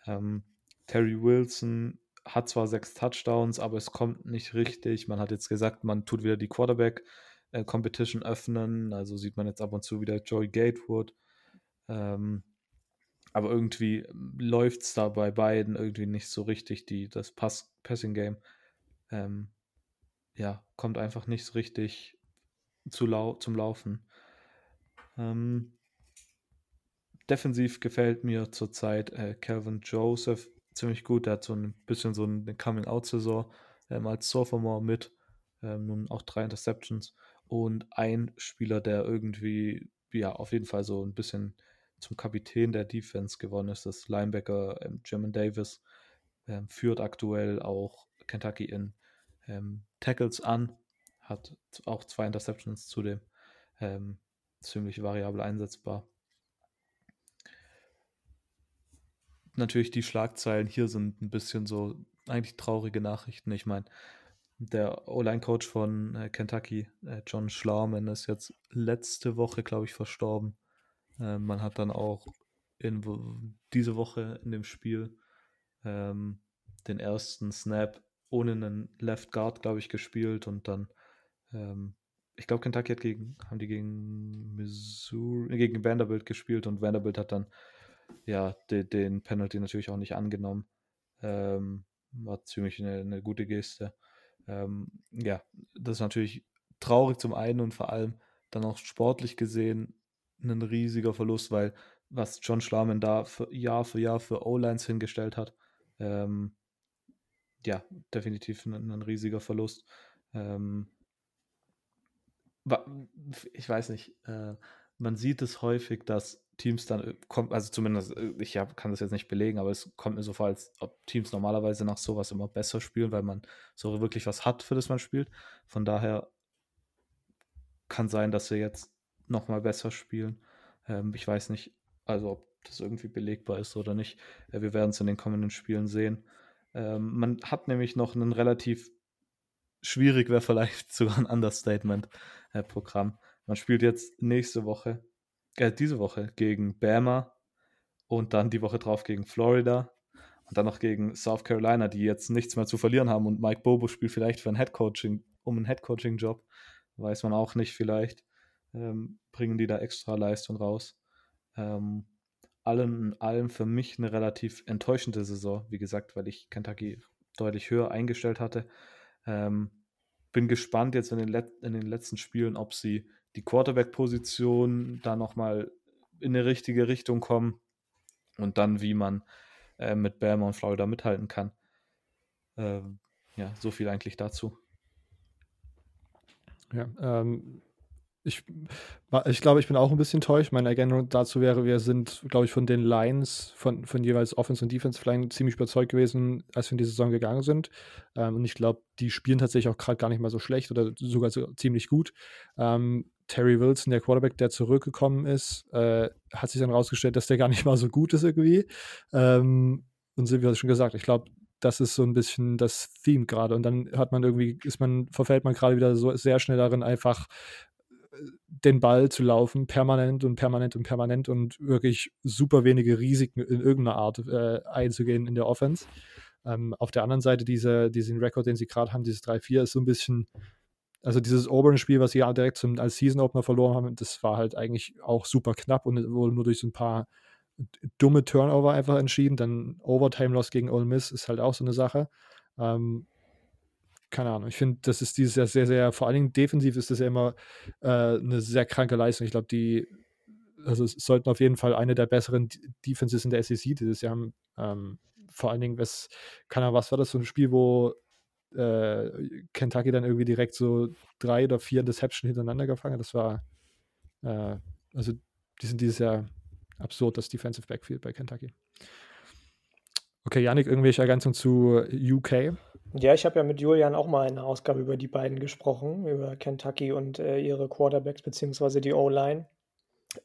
Ähm, Terry Wilson hat zwar sechs Touchdowns, aber es kommt nicht richtig. Man hat jetzt gesagt, man tut wieder die Quarterback-Competition äh, öffnen. Also sieht man jetzt ab und zu wieder Joey Gatewood. Ähm, aber irgendwie läuft es da bei beiden irgendwie nicht so richtig, die, das Pass Passing-Game. Ähm, ja, kommt einfach nicht so richtig zu lau zum Laufen. Ähm, defensiv gefällt mir zurzeit äh, Calvin Joseph ziemlich gut. Der hat so ein bisschen so eine Coming-out-Saison ähm, als Sophomore mit. Ähm, nun auch drei Interceptions. Und ein Spieler, der irgendwie, ja, auf jeden Fall so ein bisschen zum Kapitän der Defense geworden ist, das Linebacker ähm, German Davis, ähm, führt aktuell auch Kentucky in ähm, Tackles an, hat auch zwei Interceptions zudem, ähm, ziemlich variabel einsetzbar. Natürlich die Schlagzeilen hier sind ein bisschen so eigentlich traurige Nachrichten. Ich meine, der O-Line-Coach von äh, Kentucky, äh, John Schlauman, ist jetzt letzte Woche, glaube ich, verstorben. Äh, man hat dann auch in, diese Woche in dem Spiel ähm, den ersten Snap ohne einen Left Guard, glaube ich, gespielt und dann, ähm, ich glaube, Kentucky hat gegen, haben die gegen Missouri, gegen Vanderbilt gespielt und Vanderbilt hat dann ja de, den Penalty natürlich auch nicht angenommen. Ähm, war ziemlich eine, eine gute Geste. Ähm, ja, das ist natürlich traurig zum einen und vor allem dann auch sportlich gesehen ein riesiger Verlust, weil was John Schlamen da für Jahr für Jahr für O-Lines hingestellt hat, ähm, ja, definitiv ein, ein riesiger Verlust. Ähm, ich weiß nicht, äh, man sieht es häufig, dass Teams dann äh, kommt, also zumindest, äh, ich hab, kann das jetzt nicht belegen, aber es kommt mir so vor, als ob Teams normalerweise nach sowas immer besser spielen, weil man so wirklich was hat, für das man spielt. Von daher kann sein, dass sie jetzt nochmal besser spielen. Ähm, ich weiß nicht, also ob das irgendwie belegbar ist oder nicht. Äh, wir werden es in den kommenden Spielen sehen. Ähm, man hat nämlich noch ein relativ schwierig wäre vielleicht sogar ein Understatement-Programm. Äh, man spielt jetzt nächste Woche, äh, diese Woche gegen Bama und dann die Woche drauf gegen Florida und dann noch gegen South Carolina, die jetzt nichts mehr zu verlieren haben und Mike Bobo spielt vielleicht für ein Headcoaching, um einen Headcoaching-Job, weiß man auch nicht vielleicht, ähm, bringen die da extra Leistung raus. Ähm, allem in allem für mich eine relativ enttäuschende Saison, wie gesagt, weil ich Kentucky deutlich höher eingestellt hatte. Ähm, bin gespannt jetzt in den, in den letzten Spielen, ob sie die Quarterback-Position da nochmal in eine richtige Richtung kommen und dann, wie man äh, mit Bama und Florida mithalten kann. Ähm, ja, so viel eigentlich dazu. Ja, ähm, ich, ich glaube, ich bin auch ein bisschen enttäuscht. Meine Ergänzung dazu wäre, wir sind, glaube ich, von den Lines, von, von jeweils Offense und Defense Line ziemlich überzeugt gewesen, als wir in die Saison gegangen sind. Ähm, und ich glaube, die spielen tatsächlich auch gerade gar nicht mal so schlecht oder sogar so ziemlich gut. Ähm, Terry Wilson, der Quarterback, der zurückgekommen ist, äh, hat sich dann rausgestellt, dass der gar nicht mal so gut ist irgendwie. Ähm, und so wie schon gesagt, ich glaube, das ist so ein bisschen das Theme gerade. Und dann hat man irgendwie, ist man, verfällt man gerade wieder so sehr schnell darin, einfach den Ball zu laufen, permanent und permanent und permanent und wirklich super wenige Risiken in irgendeiner Art äh, einzugehen in der Offense. Ähm, auf der anderen Seite, diese, diesen Rekord, den sie gerade haben, dieses 3-4, ist so ein bisschen, also dieses Auburn-Spiel, was sie ja direkt zum, als Season-Opener verloren haben, das war halt eigentlich auch super knapp und wurde nur durch so ein paar dumme Turnover einfach entschieden. Dann Overtime-Loss gegen Ole Miss ist halt auch so eine Sache. Ähm, keine Ahnung. Ich finde, das ist dieses Jahr sehr, sehr, vor allen Dingen defensiv ist das ja immer äh, eine sehr kranke Leistung. Ich glaube, die, also sollten auf jeden Fall eine der besseren Defenses in der SEC dieses Jahr haben. Ähm, vor allen Dingen, was, keine Ahnung, was war das, so ein Spiel, wo äh, Kentucky dann irgendwie direkt so drei oder vier Deception hintereinander gefangen. Das war, äh, also die sind dieses Jahr absurd, das Defensive Backfield bei Kentucky. Okay, Janik, irgendwelche Ergänzungen zu UK? Ja, ich habe ja mit Julian auch mal in einer Ausgabe über die beiden gesprochen, über Kentucky und äh, ihre Quarterbacks beziehungsweise die O-Line.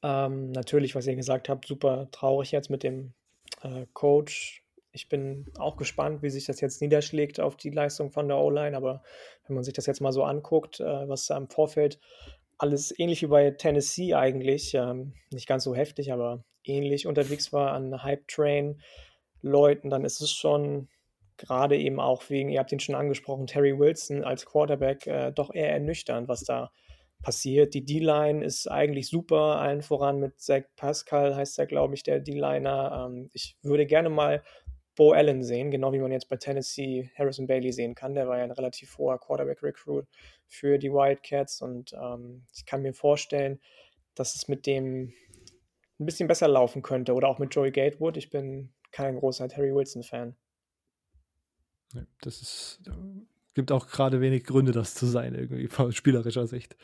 Ähm, natürlich, was ihr gesagt habt, super traurig jetzt mit dem äh, Coach. Ich bin auch gespannt, wie sich das jetzt niederschlägt auf die Leistung von der O-Line, aber wenn man sich das jetzt mal so anguckt, äh, was da im Vorfeld alles ähnlich wie bei Tennessee eigentlich, ähm, nicht ganz so heftig, aber ähnlich unterwegs war an Hype Train Leuten, dann ist es schon gerade eben auch wegen, ihr habt ihn schon angesprochen, Terry Wilson als Quarterback äh, doch eher ernüchternd, was da passiert. Die D-Line ist eigentlich super, allen voran mit Zach Pascal heißt er, glaube ich, der D-Liner. Ähm, ich würde gerne mal Bo Allen sehen, genau wie man jetzt bei Tennessee Harrison Bailey sehen kann. Der war ja ein relativ hoher Quarterback-Recruit für die Wildcats und ähm, ich kann mir vorstellen, dass es mit dem ein bisschen besser laufen könnte oder auch mit Joey Gatewood. Ich bin kein großer Terry Wilson-Fan. Das ist, gibt auch gerade wenig Gründe, das zu sein, irgendwie von spielerischer Sicht.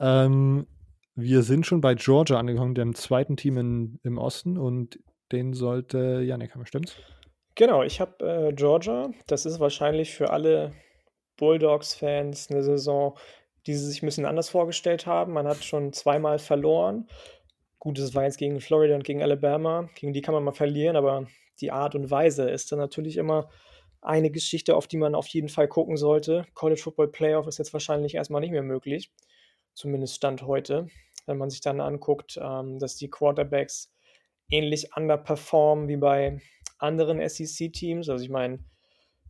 Ähm, wir sind schon bei Georgia angekommen, dem zweiten Team in, im Osten und den sollte Janik haben, stimmt's? Genau, ich habe äh, Georgia. Das ist wahrscheinlich für alle Bulldogs-Fans eine Saison, die sie sich ein bisschen anders vorgestellt haben. Man hat schon zweimal verloren. Gut, es war jetzt gegen Florida und gegen Alabama. Gegen die kann man mal verlieren, aber die Art und Weise ist dann natürlich immer eine Geschichte, auf die man auf jeden Fall gucken sollte. College Football Playoff ist jetzt wahrscheinlich erstmal nicht mehr möglich, zumindest Stand heute. Wenn man sich dann anguckt, ähm, dass die Quarterbacks ähnlich underperformen wie bei anderen SEC-Teams. Also ich meine,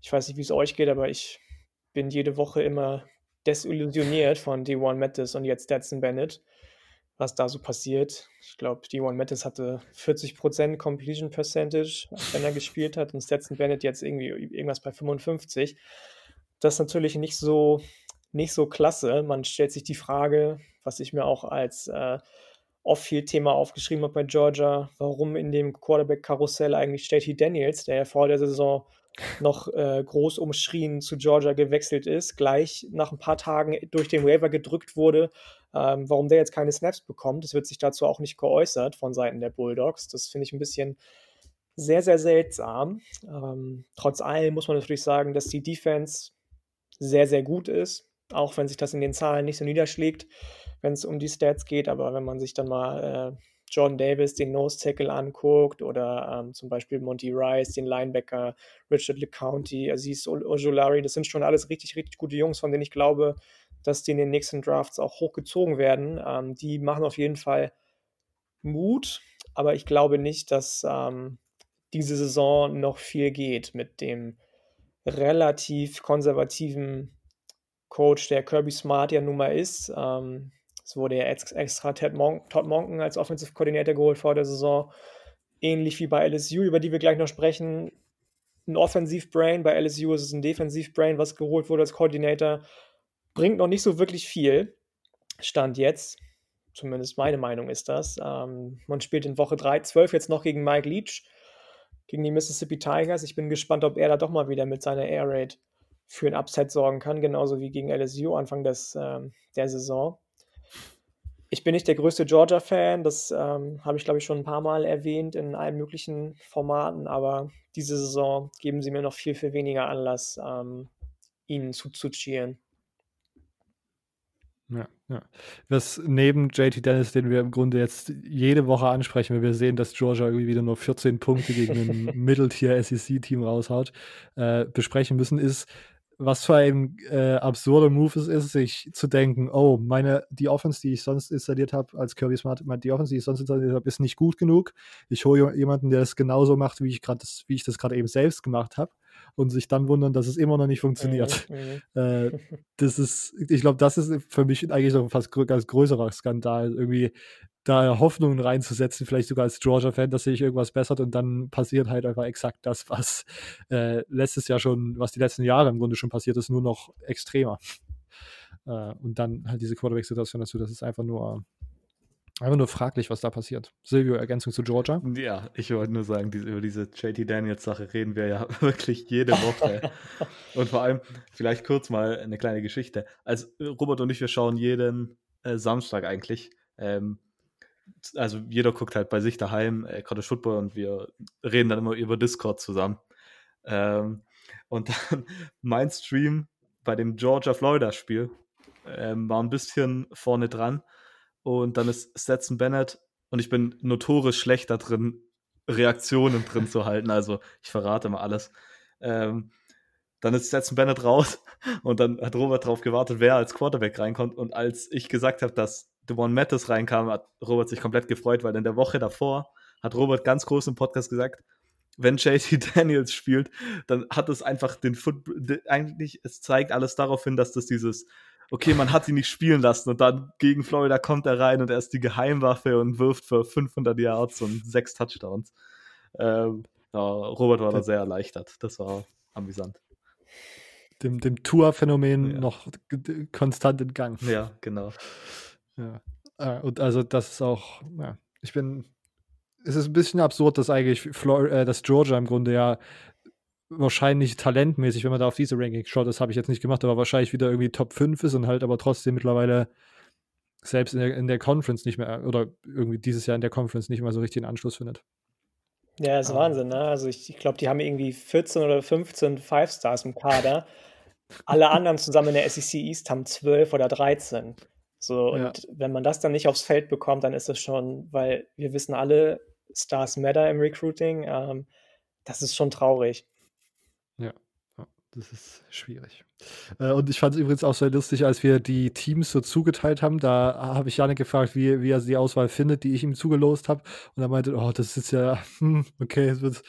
ich weiß nicht, wie es euch geht, aber ich bin jede Woche immer desillusioniert von D1 Mattis und jetzt Stetson Bennett was da so passiert. Ich glaube, D1 Mattis hatte 40% Completion Percentage, wenn er gespielt hat, und Stetson Bennett jetzt irgendwie irgendwas bei 55. Das ist natürlich nicht so, nicht so klasse. Man stellt sich die Frage, was ich mir auch als äh, Off-Field-Thema aufgeschrieben habe bei Georgia, warum in dem Quarterback-Karussell eigentlich J.T. Daniels, der ja vor der Saison noch äh, groß umschrien zu Georgia gewechselt ist, gleich nach ein paar Tagen durch den Waiver gedrückt wurde. Ähm, warum der jetzt keine Snaps bekommt, das wird sich dazu auch nicht geäußert von Seiten der Bulldogs. Das finde ich ein bisschen sehr, sehr seltsam. Ähm, trotz allem muss man natürlich sagen, dass die Defense sehr, sehr gut ist, auch wenn sich das in den Zahlen nicht so niederschlägt, wenn es um die Stats geht. Aber wenn man sich dann mal äh, Jordan Davis den Nose Tackle anguckt oder ähm, zum Beispiel Monty Rice, den Linebacker, Richard LeCounty, Aziz Ojolari, das sind schon alles richtig, richtig gute Jungs, von denen ich glaube, dass die in den nächsten Drafts auch hochgezogen werden. Ähm, die machen auf jeden Fall Mut, aber ich glaube nicht, dass ähm, diese Saison noch viel geht mit dem relativ konservativen Coach, der Kirby Smart ja nun mal ist. Ähm, es wurde ja extra Todd Monken als Offensive Coordinator geholt vor der Saison. Ähnlich wie bei LSU, über die wir gleich noch sprechen. Ein Offensiv-Brain, bei LSU ist es ein Defensiv-Brain, was geholt wurde als Coordinator. Bringt noch nicht so wirklich viel. Stand jetzt. Zumindest meine Meinung ist das. Ähm, man spielt in Woche 3, 12 jetzt noch gegen Mike Leach, gegen die Mississippi Tigers. Ich bin gespannt, ob er da doch mal wieder mit seiner Air Raid für ein Upset sorgen kann, genauso wie gegen LSU Anfang des, ähm, der Saison. Ich bin nicht der größte Georgia-Fan, das ähm, habe ich, glaube ich, schon ein paar Mal erwähnt in allen möglichen Formaten, aber diese Saison geben sie mir noch viel, viel weniger Anlass, ähm, ihnen zuzucheeren. Ja, ja. Was neben JT Dennis, den wir im Grunde jetzt jede Woche ansprechen, wenn wir sehen, dass Georgia irgendwie wieder nur 14 Punkte gegen ein Mitteltier-SEC-Team raushaut, äh, besprechen müssen, ist, was für ein äh, absurder Move es ist, sich zu denken, oh, meine, die Offense, die ich sonst installiert habe, als Kirby Smart, die Offense, die ich sonst installiert habe, ist nicht gut genug. Ich hole jemanden, der das genauso macht, wie ich, wie ich das gerade eben selbst gemacht habe und sich dann wundern, dass es immer noch nicht funktioniert. Mhm. mhm. Äh, das ist, ich glaube, das ist für mich eigentlich noch ein fast ganz größerer Skandal. Irgendwie da Hoffnungen reinzusetzen, vielleicht sogar als Georgia-Fan, dass sich irgendwas bessert und dann passiert halt einfach exakt das, was äh, letztes Jahr schon, was die letzten Jahre im Grunde schon passiert ist, nur noch extremer. Äh, und dann halt diese Quarterback-Situation dazu, das ist einfach nur Einfach nur fraglich, was da passiert. Silvio, Ergänzung zu Georgia? Ja, ich wollte nur sagen, diese, über diese JT Daniels-Sache reden wir ja wirklich jede Woche. und vor allem, vielleicht kurz mal eine kleine Geschichte. Als Robert und ich, wir schauen jeden äh, Samstag eigentlich. Ähm, also jeder guckt halt bei sich daheim äh, College Football und wir reden dann immer über Discord zusammen. Ähm, und dann mein Stream bei dem Georgia-Florida-Spiel ähm, war ein bisschen vorne dran und dann ist Stetson Bennett und ich bin notorisch schlecht da drin, Reaktionen drin zu halten. Also ich verrate mal alles. Ähm, dann ist Stetson Bennett raus und dann hat Robert darauf gewartet, wer als Quarterback reinkommt. Und als ich gesagt habe, dass Devon Mattis reinkam, hat Robert sich komplett gefreut, weil in der Woche davor hat Robert ganz groß im Podcast gesagt, wenn JT Daniels spielt, dann hat es einfach den Football, eigentlich, es zeigt alles darauf hin, dass das dieses okay, man hat ihn nicht spielen lassen und dann gegen Florida kommt er rein und er ist die Geheimwaffe und wirft für 500 Yards und sechs Touchdowns. Ähm, ja, Robert war da sehr erleichtert. Das war amüsant. Dem, dem Tour-Phänomen ja. noch konstant in Gang. Ja, genau. Ja. Äh, und also das ist auch, ja, ich bin, es ist ein bisschen absurd, dass eigentlich Flor äh, dass Georgia im Grunde ja wahrscheinlich talentmäßig, wenn man da auf diese Rankings schaut, das habe ich jetzt nicht gemacht, aber wahrscheinlich wieder irgendwie Top 5 ist und halt aber trotzdem mittlerweile selbst in der, in der Conference nicht mehr, oder irgendwie dieses Jahr in der Conference nicht mehr so richtig einen Anschluss findet. Ja, das ist um. Wahnsinn, ne? Also ich, ich glaube, die haben irgendwie 14 oder 15 Five Stars im Kader. Alle anderen zusammen in der SEC East haben 12 oder 13. So, ja. und wenn man das dann nicht aufs Feld bekommt, dann ist es schon, weil wir wissen alle, Stars matter im Recruiting. Ähm, das ist schon traurig. Das ist schwierig. Äh, und ich fand es übrigens auch sehr lustig, als wir die Teams so zugeteilt haben. Da habe ich Janik gefragt, wie, wie er die Auswahl findet, die ich ihm zugelost habe. Und er meinte, oh, das ist ja, hm, okay, es es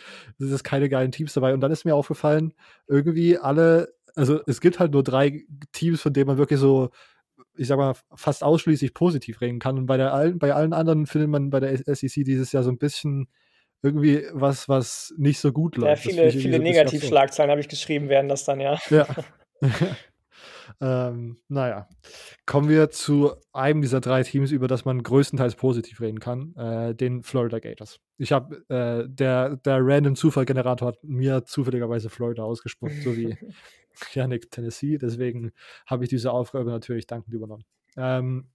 ist keine geilen Teams dabei. Und dann ist mir aufgefallen, irgendwie alle, also es gibt halt nur drei Teams, von denen man wirklich so ich sag mal, fast ausschließlich positiv reden kann. Und bei, der, bei allen anderen findet man bei der SEC dieses Jahr so ein bisschen irgendwie was, was nicht so gut läuft. Ja, viele, viele so Negativschlagzeilen habe ich geschrieben, werden das dann, ja. Ja. ähm, naja. Kommen wir zu einem dieser drei Teams, über das man größtenteils positiv reden kann, äh, den Florida Gators. Ich habe, äh, der, der Random Zufallgenerator hat mir zufälligerweise Florida ausgespuckt, so wie Yannick Tennessee. Deswegen habe ich diese Aufgabe natürlich dankend übernommen. Ähm,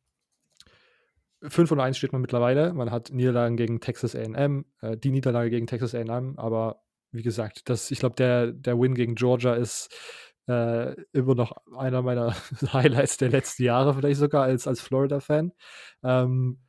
5 und 1 steht man mittlerweile. Man hat Niederlagen gegen Texas AM, äh, die Niederlage gegen Texas AM, aber wie gesagt, das, ich glaube, der, der Win gegen Georgia ist äh, immer noch einer meiner Highlights der letzten Jahre, vielleicht sogar als, als Florida-Fan. Ähm,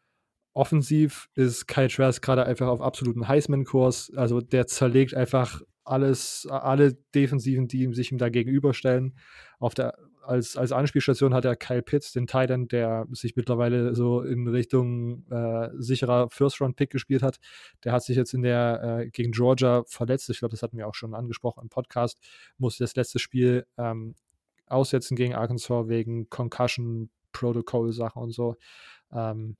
offensiv ist Kyle Trask gerade einfach auf absoluten Heisman-Kurs. Also der zerlegt einfach alles, alle Defensiven, die sich ihm da gegenüberstellen. Auf der als, als Anspielstation hat er Kyle Pitts, den Titan, der sich mittlerweile so in Richtung äh, sicherer First-Round-Pick gespielt hat. Der hat sich jetzt in der äh, gegen Georgia verletzt. Ich glaube, das hatten wir auch schon angesprochen im Podcast. Musste das letzte Spiel ähm, aussetzen gegen Arkansas wegen Concussion-Protocol-Sachen und so. Ähm,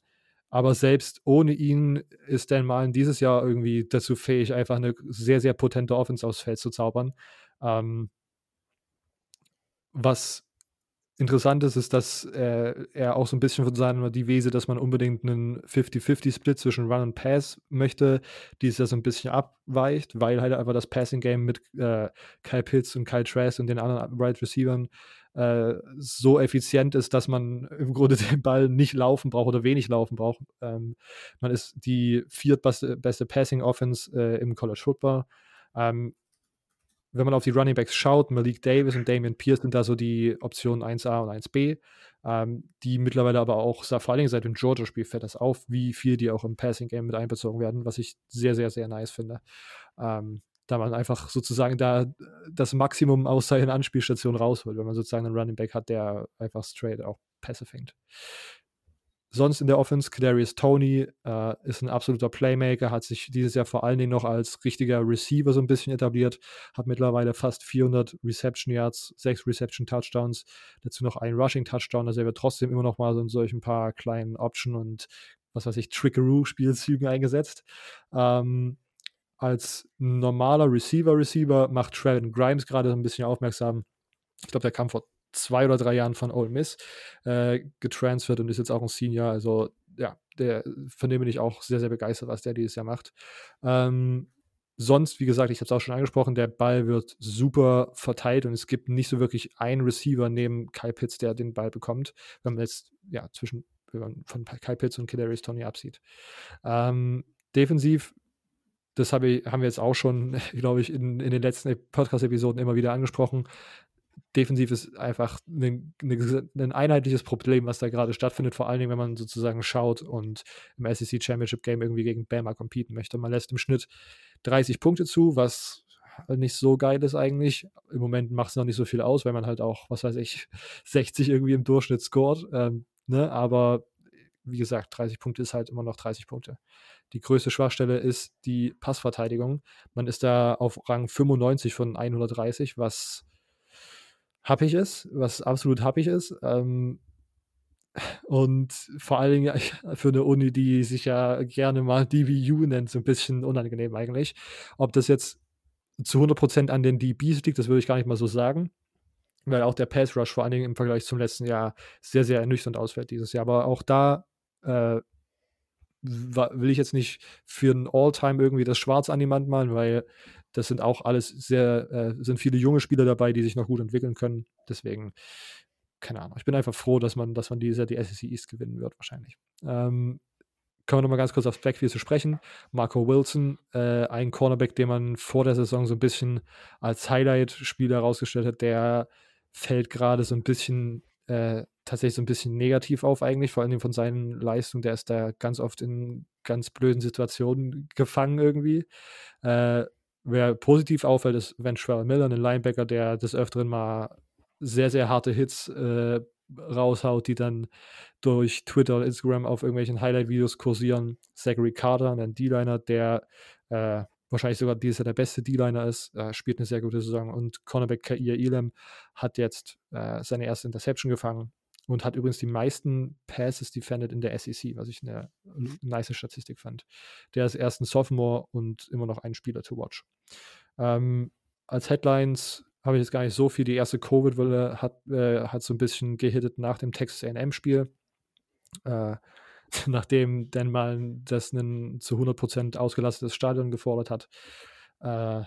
aber selbst ohne ihn ist Dan Malen dieses Jahr irgendwie dazu fähig, einfach eine sehr, sehr potente Offense aufs Feld zu zaubern. Ähm, was interessant ist, ist, dass äh, er auch so ein bisschen von seiner Devise, dass man unbedingt einen 50-50-Split zwischen Run und Pass möchte, dieses Jahr so ein bisschen abweicht, weil halt einfach das Passing-Game mit äh, Kyle Pitts und Kyle Trask und den anderen Right Receivern äh, so effizient ist, dass man im Grunde den Ball nicht laufen braucht oder wenig laufen braucht. Ähm, man ist die viertbeste beste Passing-Offense äh, im College Football. Ähm, wenn man auf die Running Backs schaut, Malik Davis und Damian Pierce sind da so die Optionen 1a und 1b, ähm, die mittlerweile aber auch, vor Dingen seit dem Georgia-Spiel fällt das auf, wie viel die auch im Passing-Game mit einbezogen werden, was ich sehr, sehr, sehr nice finde. Ähm, da man einfach sozusagen da das Maximum aus seinen Anspielstationen rausholt, wenn man sozusagen einen Running Back hat, der einfach straight auch Pässe fängt sonst in der Offense, Kadarius Tony äh, ist ein absoluter Playmaker, hat sich dieses Jahr vor allen Dingen noch als richtiger Receiver so ein bisschen etabliert, hat mittlerweile fast 400 Reception Yards, 6 Reception Touchdowns, dazu noch ein Rushing Touchdown, also er wird trotzdem immer noch mal so in solchen paar kleinen Option und was weiß ich, Trickaroo-Spielzügen eingesetzt. Ähm, als normaler Receiver-Receiver macht Trevin Grimes gerade so ein bisschen aufmerksam. Ich glaube, der kam vor zwei oder drei Jahren von Ole Miss äh, getransfert und ist jetzt auch ein Senior. Also ja, der, von dem bin ich auch sehr, sehr begeistert, was der dieses Jahr macht. Ähm, sonst, wie gesagt, ich habe es auch schon angesprochen, der Ball wird super verteilt und es gibt nicht so wirklich einen Receiver neben Kyle Pitts, der den Ball bekommt, wenn man jetzt ja zwischen von Kyle Pitts und Kadarius Tony absieht. Ähm, defensiv das hab ich, haben wir jetzt auch schon, glaube ich, in, in den letzten Podcast-Episoden immer wieder angesprochen defensiv ist einfach ein, ein, einheitliches Problem, was da gerade stattfindet, vor allen Dingen, wenn man sozusagen schaut und im SEC Championship Game irgendwie gegen Bama competen möchte. Man lässt im Schnitt 30 Punkte zu, was nicht so geil ist eigentlich. Im Moment macht es noch nicht so viel aus, weil man halt auch, was weiß ich, 60 irgendwie im Durchschnitt scored. Ähm, ne? Aber wie gesagt, 30 Punkte ist halt immer noch 30 Punkte. Die größte Schwachstelle ist die Passverteidigung. Man ist da auf Rang 95 von 130, was happig ist, was absolut happig ist. Ähm, und vor allen Dingen für eine Uni, die sich ja gerne mal DVU nennt, so ein bisschen unangenehm eigentlich. Ob das jetzt zu 100% an den DBs liegt, das würde ich gar nicht mal so sagen. Weil auch der Pass Rush vor allen Dingen im Vergleich zum letzten Jahr sehr, sehr ernüchternd ausfällt dieses Jahr. Aber auch da äh, will ich jetzt nicht für ein All-Time irgendwie das Schwarz an die Wand malen, weil das sind auch alles sehr, äh, sind viele junge Spieler dabei, die sich noch gut entwickeln können. Deswegen, keine Ahnung. Ich bin einfach froh, dass man, dass man dieses Jahr die SEC East gewinnen wird, wahrscheinlich. Ähm, können wir nochmal ganz kurz aufs Backfield zu sprechen. Marco Wilson, äh, ein Cornerback, den man vor der Saison so ein bisschen als Highlight-Spieler herausgestellt hat, der fällt gerade so ein bisschen äh, tatsächlich so ein bisschen negativ auf eigentlich, vor allem von seinen Leistungen. Der ist da ganz oft in ganz blöden Situationen gefangen irgendwie. Äh, wer positiv auffällt, ist Ventrell Miller, ein Linebacker, der des Öfteren mal sehr, sehr harte Hits äh, raushaut, die dann durch Twitter und Instagram auf irgendwelchen Highlight-Videos kursieren. Zachary Carter, ein D-Liner, der äh, wahrscheinlich sogar dieses Jahr der beste D-Liner ist, äh, spielt eine sehr gute Saison. Und Cornerback Kair Elam hat jetzt äh, seine erste Interception gefangen und hat übrigens die meisten Passes defended in der SEC, was ich eine nice Statistik fand. Der ist erst ein Sophomore und immer noch ein Spieler to watch. Ähm, als Headlines habe ich jetzt gar nicht so viel. Die erste Covid-Welle hat, äh, hat so ein bisschen gehittet nach dem Texas AM-Spiel. Äh, nachdem Dan Mullen das ein zu 100% ausgelastetes Stadion gefordert hat. Äh,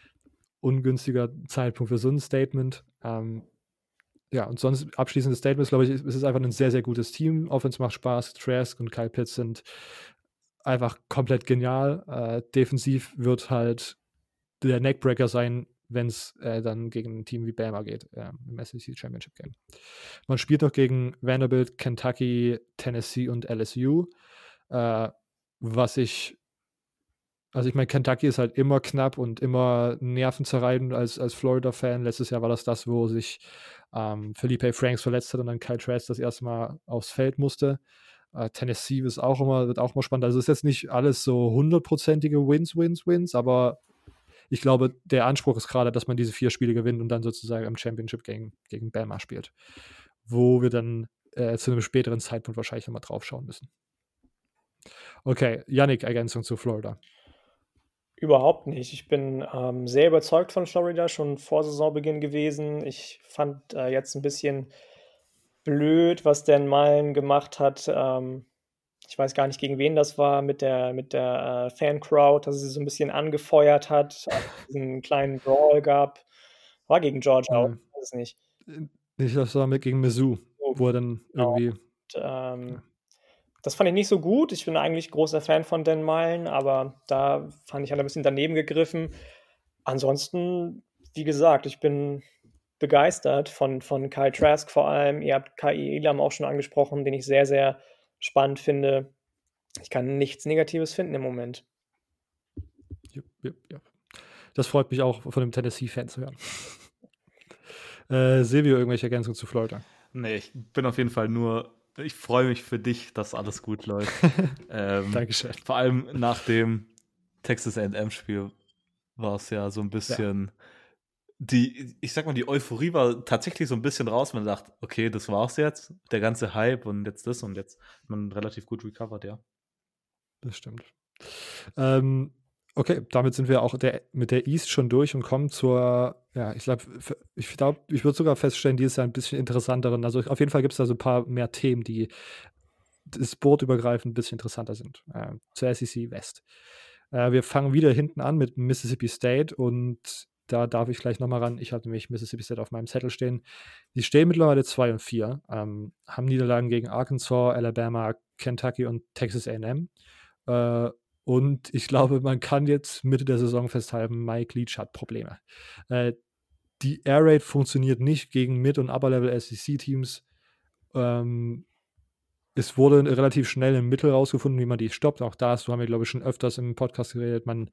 ungünstiger Zeitpunkt für so ein Statement. Ähm, ja, und sonst abschließendes Statement, glaube ich, es ist einfach ein sehr, sehr gutes Team. Offense macht Spaß. Trask und Kyle Pitts sind einfach komplett genial. Äh, defensiv wird halt der Neckbreaker sein, wenn es äh, dann gegen ein Team wie Bama geht äh, im SEC Championship Game. Man spielt noch gegen Vanderbilt, Kentucky, Tennessee und LSU, äh, was ich also ich meine, Kentucky ist halt immer knapp und immer nervenzerreibend als, als Florida-Fan. Letztes Jahr war das das, wo sich ähm, Felipe Franks verletzt hat und dann Kyle Trask das erste Mal aufs Feld musste. Äh, Tennessee ist auch immer, wird auch mal spannend. Also es ist jetzt nicht alles so hundertprozentige Wins, Wins, Wins, aber ich glaube, der Anspruch ist gerade, dass man diese vier Spiele gewinnt und dann sozusagen im Championship gegen, gegen Bama spielt. Wo wir dann äh, zu einem späteren Zeitpunkt wahrscheinlich nochmal drauf schauen müssen. Okay, Yannick, Ergänzung zu Florida. Überhaupt nicht. Ich bin ähm, sehr überzeugt von Florida, schon vor Saisonbeginn gewesen. Ich fand äh, jetzt ein bisschen blöd, was Dan Mullen gemacht hat. Ähm, ich weiß gar nicht, gegen wen das war, mit der, mit der äh, Fan-Crowd, dass sie so ein bisschen angefeuert hat, diesen kleinen Brawl gab. War gegen Georgia, auch, ich weiß es nicht. Ich das war mit gegen Mizzou, wo er dann genau. irgendwie. Und, ähm, das fand ich nicht so gut. Ich bin eigentlich großer Fan von Dan Meilen, aber da fand ich halt ein bisschen daneben gegriffen. Ansonsten, wie gesagt, ich bin begeistert von, von Kyle Trask vor allem. Ihr habt Kai Elam auch schon angesprochen, den ich sehr, sehr spannend finde. Ich kann nichts Negatives finden im Moment. Ja, ja, ja. Das freut mich auch, von einem Tennessee-Fan zu hören. äh, Silvio, irgendwelche Ergänzungen zu Florida? Nee, ich bin auf jeden Fall nur ich freue mich für dich, dass alles gut läuft. ähm, Dankeschön. Vor allem nach dem Texas AM-Spiel war es ja so ein bisschen. Ja. Die, ich sag mal, die Euphorie war tatsächlich so ein bisschen raus. Man sagt, okay, das war's jetzt, der ganze Hype und jetzt das und jetzt hat man relativ gut recovered, ja. das stimmt. Ähm, okay, damit sind wir auch der, mit der East schon durch und kommen zur, ja, ich glaube, ich glaube, ich würde sogar feststellen, die ist ja ein bisschen interessanteren. Also auf jeden Fall gibt es da so ein paar mehr Themen, die das Board übergreifend ein bisschen interessanter sind. Äh, zur SEC West. Äh, wir fangen wieder hinten an mit Mississippi State und da darf ich gleich nochmal ran. Ich hatte nämlich Mississippi State auf meinem Zettel stehen. Die stehen mittlerweile 2 und 4, ähm, haben Niederlagen gegen Arkansas, Alabama, Kentucky und Texas AM. Äh, und ich glaube, man kann jetzt Mitte der Saison festhalten, Mike Leach hat Probleme. Äh, die Air Raid funktioniert nicht gegen Mid- und Upper-Level SEC-Teams. Ähm, es wurde relativ schnell im Mittel rausgefunden, wie man die stoppt. Auch da haben wir, glaube ich, schon öfters im Podcast geredet. Man,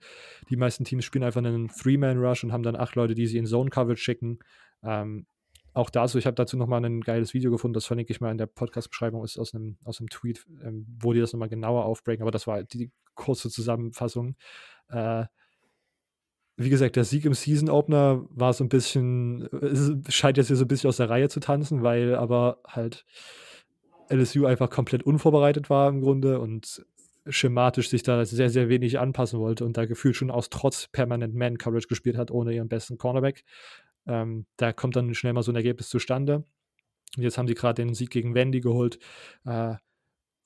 die meisten Teams spielen einfach einen Three-Man-Rush und haben dann acht Leute, die sie in Zone-Coverage schicken. Ähm, auch dazu, ich habe dazu nochmal ein geiles Video gefunden, das verlinke ich mal in der Podcast-Beschreibung, ist aus einem, aus einem Tweet, ähm, wo die das nochmal genauer aufbrechen, aber das war die kurze Zusammenfassung. Äh, wie gesagt, der Sieg im Season Opener war so ein bisschen, scheint jetzt hier so ein bisschen aus der Reihe zu tanzen, weil aber halt LSU einfach komplett unvorbereitet war im Grunde und schematisch sich da sehr, sehr wenig anpassen wollte und da gefühlt schon aus Trotz permanent Man-Coverage gespielt hat, ohne ihren besten Cornerback. Ähm, da kommt dann schnell mal so ein Ergebnis zustande. Und jetzt haben sie gerade den Sieg gegen Wendy geholt. Äh,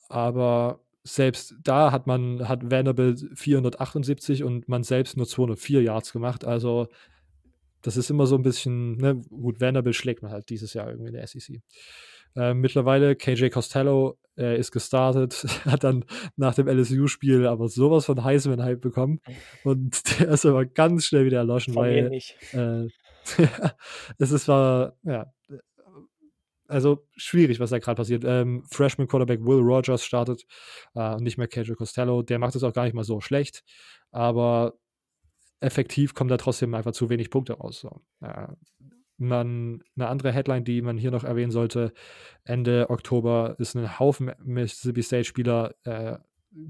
aber selbst da hat man, hat Vanderbilt 478 und man selbst nur 204 Yards gemacht. Also das ist immer so ein bisschen, ne, gut, Vanderbilt schlägt man halt dieses Jahr irgendwie in der SEC. Äh, mittlerweile KJ Costello äh, ist gestartet, hat dann nach dem LSU-Spiel aber sowas von Heisman-Hype bekommen und der ist aber ganz schnell wieder erloschen, von weil äh, es ist war, ja, also schwierig, was da gerade passiert. Ähm, Freshman Quarterback Will Rogers startet äh, und nicht mehr KJ Costello. Der macht es auch gar nicht mal so schlecht, aber effektiv kommt da trotzdem einfach zu wenig Punkte raus. So. Äh, man, eine andere Headline, die man hier noch erwähnen sollte, Ende Oktober ist ein Haufen Mississippi State-Spieler äh,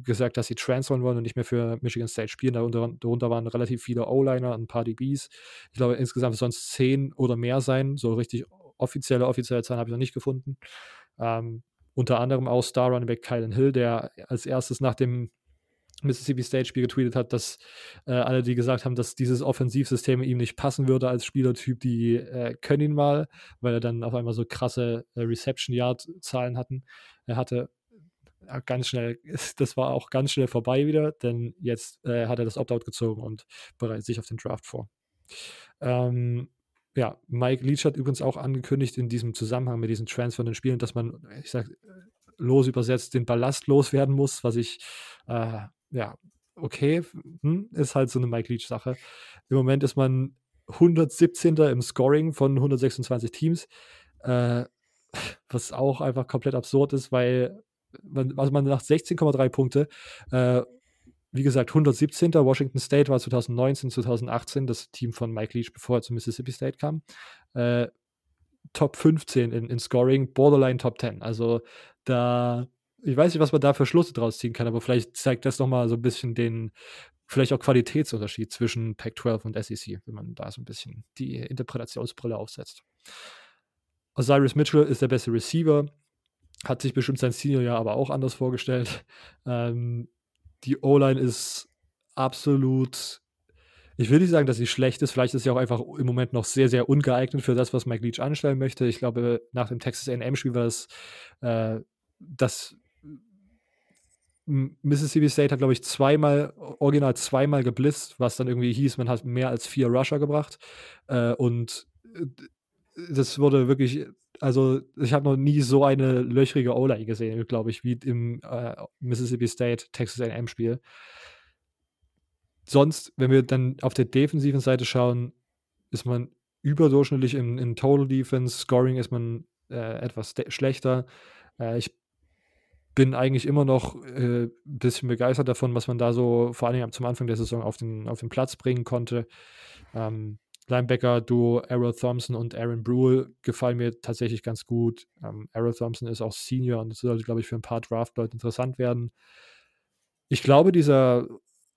gesagt, dass sie transfern wollen und nicht mehr für Michigan State spielen. Darunter, darunter waren relativ viele O-Liner, ein paar DBs. Ich glaube, insgesamt sollen es zehn oder mehr sein. So richtig offizielle, offizielle Zahlen habe ich noch nicht gefunden. Ähm, unter anderem auch Star Running Back Kylan Hill, der als erstes nach dem Mississippi State Spiel getweetet hat, dass äh, alle, die gesagt haben, dass dieses Offensivsystem ihm nicht passen würde als Spielertyp, die äh, können ihn mal, weil er dann auf einmal so krasse äh, Reception Yard Zahlen hatten. Er hatte äh, ganz schnell, das war auch ganz schnell vorbei wieder, denn jetzt äh, hat er das Opt-out gezogen und bereitet sich auf den Draft vor. Ähm, ja, Mike Leach hat übrigens auch angekündigt in diesem Zusammenhang mit diesen transfernden Spielen, dass man, ich sag, los übersetzt, den Ballast loswerden muss, was ich, äh, ja, okay, hm, ist halt so eine Mike Leach-Sache. Im Moment ist man 117. im Scoring von 126 Teams, äh, was auch einfach komplett absurd ist, weil man, also man nach 16,3 Punkte äh, wie gesagt, 117. Washington State war 2019, 2018 das Team von Mike Leach, bevor er zu Mississippi State kam. Äh, Top 15 in, in Scoring, Borderline Top 10. Also da, ich weiß nicht, was man da für Schlusse draus ziehen kann, aber vielleicht zeigt das nochmal so ein bisschen den, vielleicht auch Qualitätsunterschied zwischen Pac-12 und SEC, wenn man da so ein bisschen die Interpretationsbrille aufsetzt. Osiris Mitchell ist der beste Receiver, hat sich bestimmt sein Senior-Jahr aber auch anders vorgestellt. Ähm, die O-Line ist absolut. Ich will nicht sagen, dass sie schlecht ist. Vielleicht ist sie auch einfach im Moment noch sehr, sehr ungeeignet für das, was Mike Leach anstellen möchte. Ich glaube, nach dem Texas AM-Spiel war es, äh, dass Mississippi State hat, glaube ich, zweimal, original zweimal geblitzt, was dann irgendwie hieß, man hat mehr als vier Rusher gebracht. Äh, und äh, das wurde wirklich also ich habe noch nie so eine löchrige O-Line gesehen, glaube ich, wie im äh, Mississippi State Texas A&M Spiel. Sonst, wenn wir dann auf der defensiven Seite schauen, ist man überdurchschnittlich in, in Total Defense, Scoring ist man äh, etwas schlechter. Äh, ich bin eigentlich immer noch ein äh, bisschen begeistert davon, was man da so vor allem zum Anfang der Saison auf den, auf den Platz bringen konnte. Ähm, Linebacker-Duo Errol Thompson und Aaron Brule gefallen mir tatsächlich ganz gut. Ähm, Errol Thompson ist auch Senior und das sollte, glaube ich, für ein paar Draft-Leute interessant werden. Ich glaube, dieser,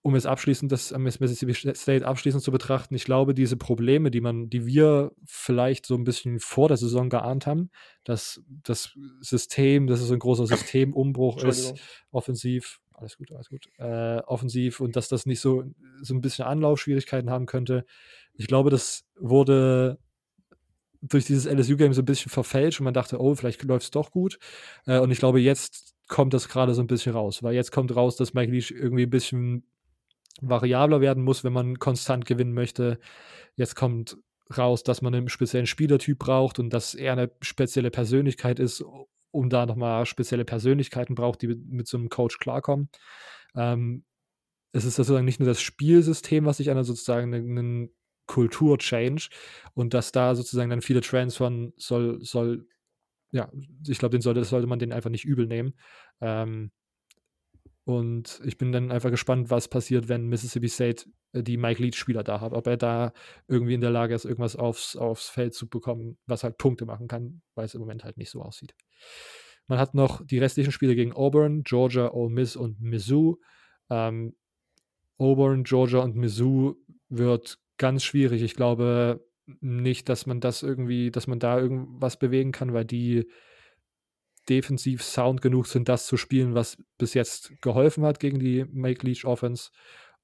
um es abschließend, das Mississippi State abschließend zu betrachten, ich glaube, diese Probleme, die man, die wir vielleicht so ein bisschen vor der Saison geahnt haben, dass das System, dass es ein großer Systemumbruch ist, offensiv, alles gut, alles gut. Äh, offensiv und dass das nicht so, so ein bisschen Anlaufschwierigkeiten haben könnte. Ich glaube, das wurde durch dieses LSU-Game so ein bisschen verfälscht und man dachte, oh, vielleicht läuft es doch gut. Äh, und ich glaube, jetzt kommt das gerade so ein bisschen raus, weil jetzt kommt raus, dass Mike Leach irgendwie ein bisschen variabler werden muss, wenn man konstant gewinnen möchte. Jetzt kommt raus, dass man einen speziellen Spielertyp braucht und dass er eine spezielle Persönlichkeit ist, um da nochmal spezielle Persönlichkeiten braucht, die mit, so einem Coach klarkommen. Ähm, es ist sozusagen nicht nur das Spielsystem, was sich ändert, sozusagen einen Kultur-Change und dass da sozusagen dann viele Transfern soll, soll, ja, ich glaube, den sollte, sollte man den einfach nicht übel nehmen. Ähm, und ich bin dann einfach gespannt, was passiert, wenn Mississippi State äh, die Mike Leach-Spieler da hat. Ob er da irgendwie in der Lage ist, irgendwas aufs, aufs Feld zu bekommen, was halt Punkte machen kann, weil es im Moment halt nicht so aussieht. Man hat noch die restlichen Spiele gegen Auburn, Georgia, Ole Miss und Mizzou. Ähm, Auburn, Georgia und Mizzou wird ganz schwierig. Ich glaube nicht, dass man das irgendwie, dass man da irgendwas bewegen kann, weil die defensiv sound genug sind, das zu spielen, was bis jetzt geholfen hat gegen die Make Leach Offense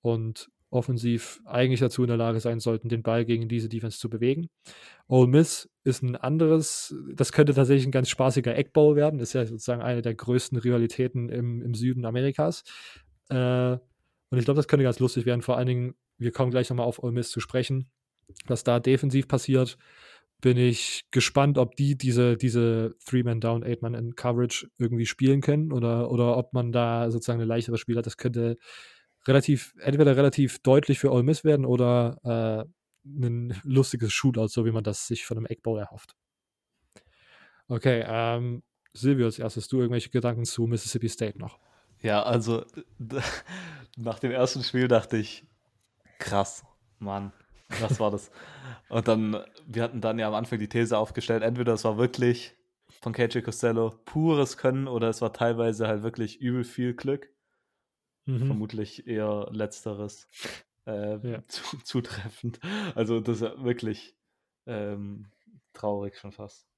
und offensiv eigentlich dazu in der Lage sein sollten, den Ball gegen diese Defense zu bewegen. Ole Miss ist ein anderes, das könnte tatsächlich ein ganz spaßiger Eckball werden, ist ja sozusagen eine der größten Rivalitäten im, im Süden Amerikas. Äh, und ich glaube, das könnte ganz lustig werden, vor allen Dingen, wir kommen gleich nochmal auf Ole Miss zu sprechen, was da defensiv passiert bin ich gespannt, ob die diese, diese Three-Man-Down, Eight-Man-in-Coverage irgendwie spielen können oder, oder ob man da sozusagen eine leichtere Spiel hat. Das könnte relativ, entweder relativ deutlich für Ole Miss werden oder äh, ein lustiges Shootout, so wie man das sich von einem Eckball erhofft. Okay, ähm, Silvio, als erstes du irgendwelche Gedanken zu Mississippi State noch? Ja, also nach dem ersten Spiel dachte ich, krass, Mann, was war das? Und dann, wir hatten dann ja am Anfang die These aufgestellt, entweder es war wirklich von KJ Costello pures Können oder es war teilweise halt wirklich übel viel Glück. Mhm. Vermutlich eher letzteres äh, ja. zu, zutreffend. Also das ist wirklich ähm, traurig schon fast.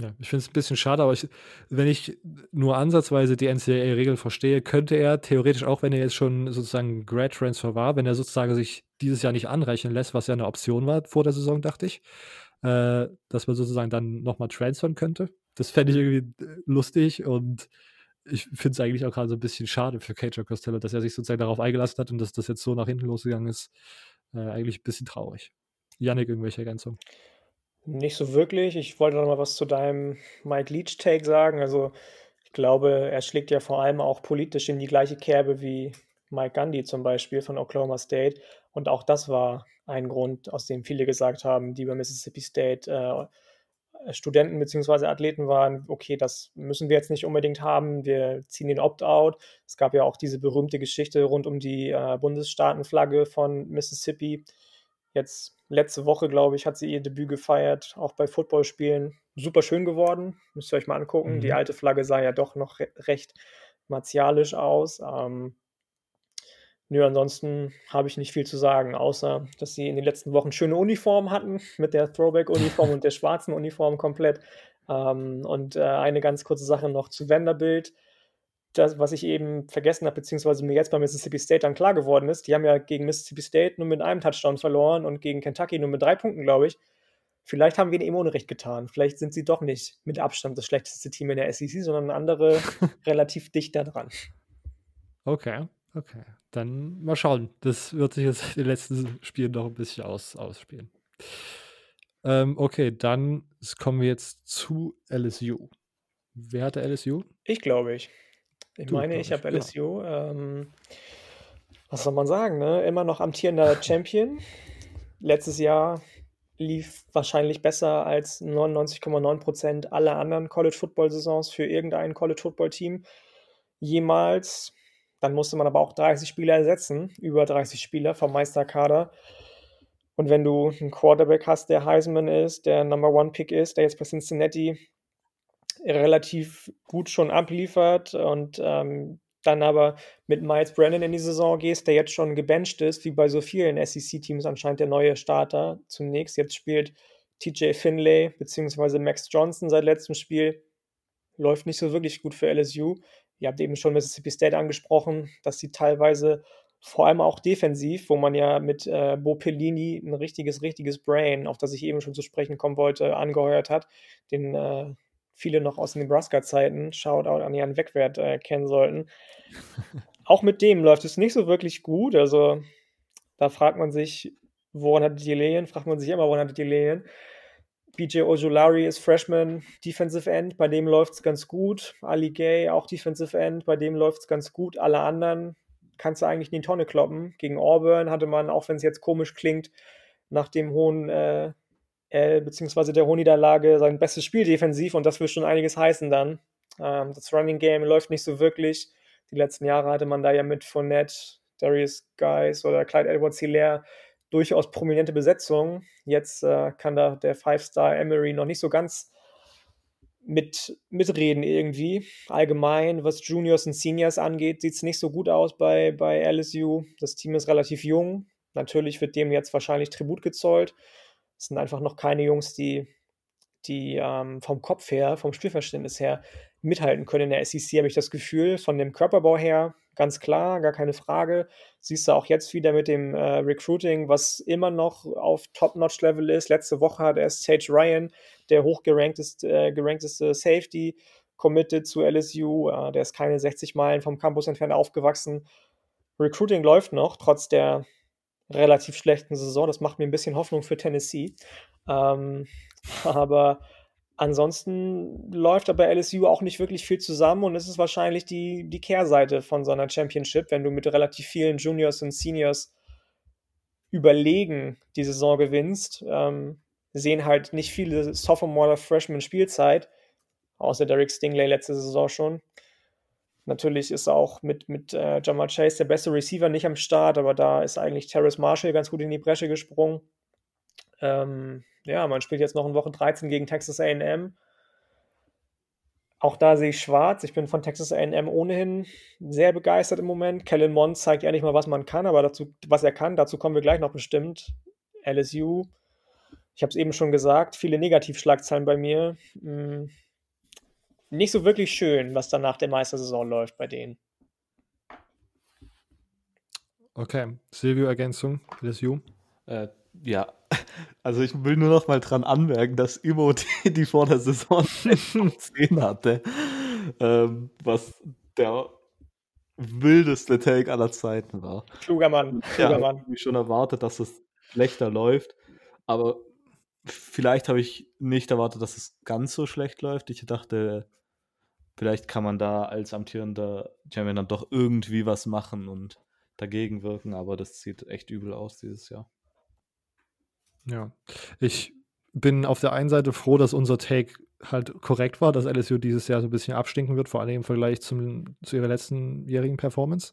Ja, ich finde es ein bisschen schade, aber ich, wenn ich nur ansatzweise die NCAA-Regel verstehe, könnte er theoretisch auch, wenn er jetzt schon sozusagen Grad Transfer war, wenn er sozusagen sich dieses Jahr nicht anrechnen lässt, was ja eine Option war vor der Saison, dachte ich, äh, dass man sozusagen dann nochmal transfern könnte. Das fände ich irgendwie äh, lustig und ich finde es eigentlich auch gerade so ein bisschen schade für KJ Costello, dass er sich sozusagen darauf eingelassen hat und dass das jetzt so nach hinten losgegangen ist. Äh, eigentlich ein bisschen traurig. Yannick, irgendwelche Ergänzungen? Nicht so wirklich. Ich wollte noch mal was zu deinem Mike Leach-Take sagen. Also, ich glaube, er schlägt ja vor allem auch politisch in die gleiche Kerbe wie Mike Gundy zum Beispiel von Oklahoma State. Und auch das war ein Grund, aus dem viele gesagt haben, die bei Mississippi State äh, Studenten bzw. Athleten waren, okay, das müssen wir jetzt nicht unbedingt haben, wir ziehen den Opt-out. Es gab ja auch diese berühmte Geschichte rund um die äh, Bundesstaatenflagge von Mississippi. Jetzt letzte Woche, glaube ich, hat sie ihr Debüt gefeiert, auch bei Footballspielen. Super schön geworden, müsst ihr euch mal angucken. Mhm. Die alte Flagge sah ja doch noch re recht martialisch aus. Ähm, nö, ansonsten habe ich nicht viel zu sagen, außer dass sie in den letzten Wochen schöne Uniformen hatten, mit der Throwback-Uniform und der schwarzen Uniform komplett. Ähm, und äh, eine ganz kurze Sache noch zu Vanderbilt das, was ich eben vergessen habe, beziehungsweise mir jetzt bei Mississippi State dann klar geworden ist, die haben ja gegen Mississippi State nur mit einem Touchdown verloren und gegen Kentucky nur mit drei Punkten, glaube ich. Vielleicht haben wir ihnen eben Unrecht getan. Vielleicht sind sie doch nicht mit Abstand das schlechteste Team in der SEC, sondern andere relativ dicht da dran. Okay, okay. Dann mal schauen. Das wird sich jetzt in den letzten Spielen noch ein bisschen aus, ausspielen. Ähm, okay, dann kommen wir jetzt zu LSU. Wer hatte LSU? Ich glaube ich. Ich du, meine, ich habe LSU. Ja. Ähm, was soll man sagen, ne? Immer noch amtierender Champion. Letztes Jahr lief wahrscheinlich besser als 99,9% aller anderen College-Football-Saisons für irgendein College-Football-Team jemals. Dann musste man aber auch 30 Spieler ersetzen, über 30 Spieler vom Meisterkader. Und wenn du einen Quarterback hast, der Heisman ist, der Number One Pick ist, der jetzt bei Cincinnati relativ gut schon abliefert und ähm, dann aber mit Miles Brennan in die Saison gehst, der jetzt schon gebencht ist, wie bei so vielen SEC-Teams anscheinend der neue Starter zunächst. Jetzt spielt TJ Finlay bzw. Max Johnson seit letztem Spiel. Läuft nicht so wirklich gut für LSU. ihr habt eben schon Mississippi State angesprochen, dass sie teilweise vor allem auch defensiv, wo man ja mit äh, Bo Pellini ein richtiges, richtiges Brain, auf das ich eben schon zu sprechen kommen wollte, angeheuert hat, den äh, viele noch aus Nebraska-Zeiten, Shoutout an Jan Wegwert, äh, kennen sollten. auch mit dem läuft es nicht so wirklich gut. Also da fragt man sich, woran hat die Lehen? Fragt man sich immer, woran hat die Lehen? BJ Ojulari ist Freshman Defensive End, bei dem läuft es ganz gut. Ali Gay auch Defensive End, bei dem läuft es ganz gut. Alle anderen kannst du eigentlich in die Tonne kloppen. Gegen Auburn hatte man, auch wenn es jetzt komisch klingt, nach dem hohen äh, L bzw. der hohen Niederlage sein bestes Spiel defensiv und das will schon einiges heißen dann. Ähm, das Running Game läuft nicht so wirklich. Die letzten Jahre hatte man da ja mit Fournette, Darius Guys oder Clyde Edwards Hilaire durchaus prominente Besetzung. Jetzt äh, kann da der Five-Star Emery noch nicht so ganz mit, mitreden irgendwie. Allgemein, was Juniors und Seniors angeht, sieht es nicht so gut aus bei, bei LSU. Das Team ist relativ jung. Natürlich wird dem jetzt wahrscheinlich Tribut gezollt. Es sind einfach noch keine Jungs, die, die ähm, vom Kopf her, vom Spielverständnis her mithalten können in der SEC, habe ich das Gefühl. Von dem Körperbau her ganz klar, gar keine Frage. Siehst du auch jetzt wieder mit dem äh, Recruiting, was immer noch auf Top-Notch-Level ist. Letzte Woche hat erst Sage Ryan, der hochgerankteste äh, gerankteste Safety, committed zu LSU. Äh, der ist keine 60 Meilen vom Campus entfernt aufgewachsen. Recruiting läuft noch, trotz der relativ schlechten Saison. Das macht mir ein bisschen Hoffnung für Tennessee. Ähm, aber Ansonsten läuft da bei LSU auch nicht wirklich viel zusammen und es ist wahrscheinlich die, die Kehrseite von so einer Championship, wenn du mit relativ vielen Juniors und Seniors überlegen die Saison gewinnst. Ähm, sehen halt nicht viele Sophomore oder Freshman Spielzeit, außer Derek Stingley letzte Saison schon. Natürlich ist auch mit, mit äh, Jamal Chase der beste Receiver nicht am Start, aber da ist eigentlich Terrace Marshall ganz gut in die Bresche gesprungen. Ähm, ja, man spielt jetzt noch in Woche 13 gegen Texas AM. Auch da sehe ich schwarz. Ich bin von Texas AM ohnehin sehr begeistert im Moment. Kellen Mond zeigt ehrlich mal, was man kann, aber dazu, was er kann, dazu kommen wir gleich noch bestimmt. LSU, ich habe es eben schon gesagt, viele Negativschlagzeilen bei mir. Hm, nicht so wirklich schön, was dann nach der Meistersaison läuft bei denen. Okay, Silvio Ergänzung, LSU. Äh, ja, also ich will nur noch mal dran anmerken, dass Imo die, die vor der Saison 10 hatte, ähm, was der wildeste Take aller Zeiten war. Kluger Mann, kluger ja, Mann. Ich schon erwartet, dass es schlechter läuft, aber vielleicht habe ich nicht erwartet, dass es ganz so schlecht läuft. Ich dachte, vielleicht kann man da als amtierender Champion dann doch irgendwie was machen und dagegen wirken, aber das sieht echt übel aus dieses Jahr. Ja, ich bin auf der einen Seite froh, dass unser Take halt korrekt war, dass LSU dieses Jahr so ein bisschen abstinken wird, vor allem im Vergleich zum, zu ihrer letztenjährigen Performance.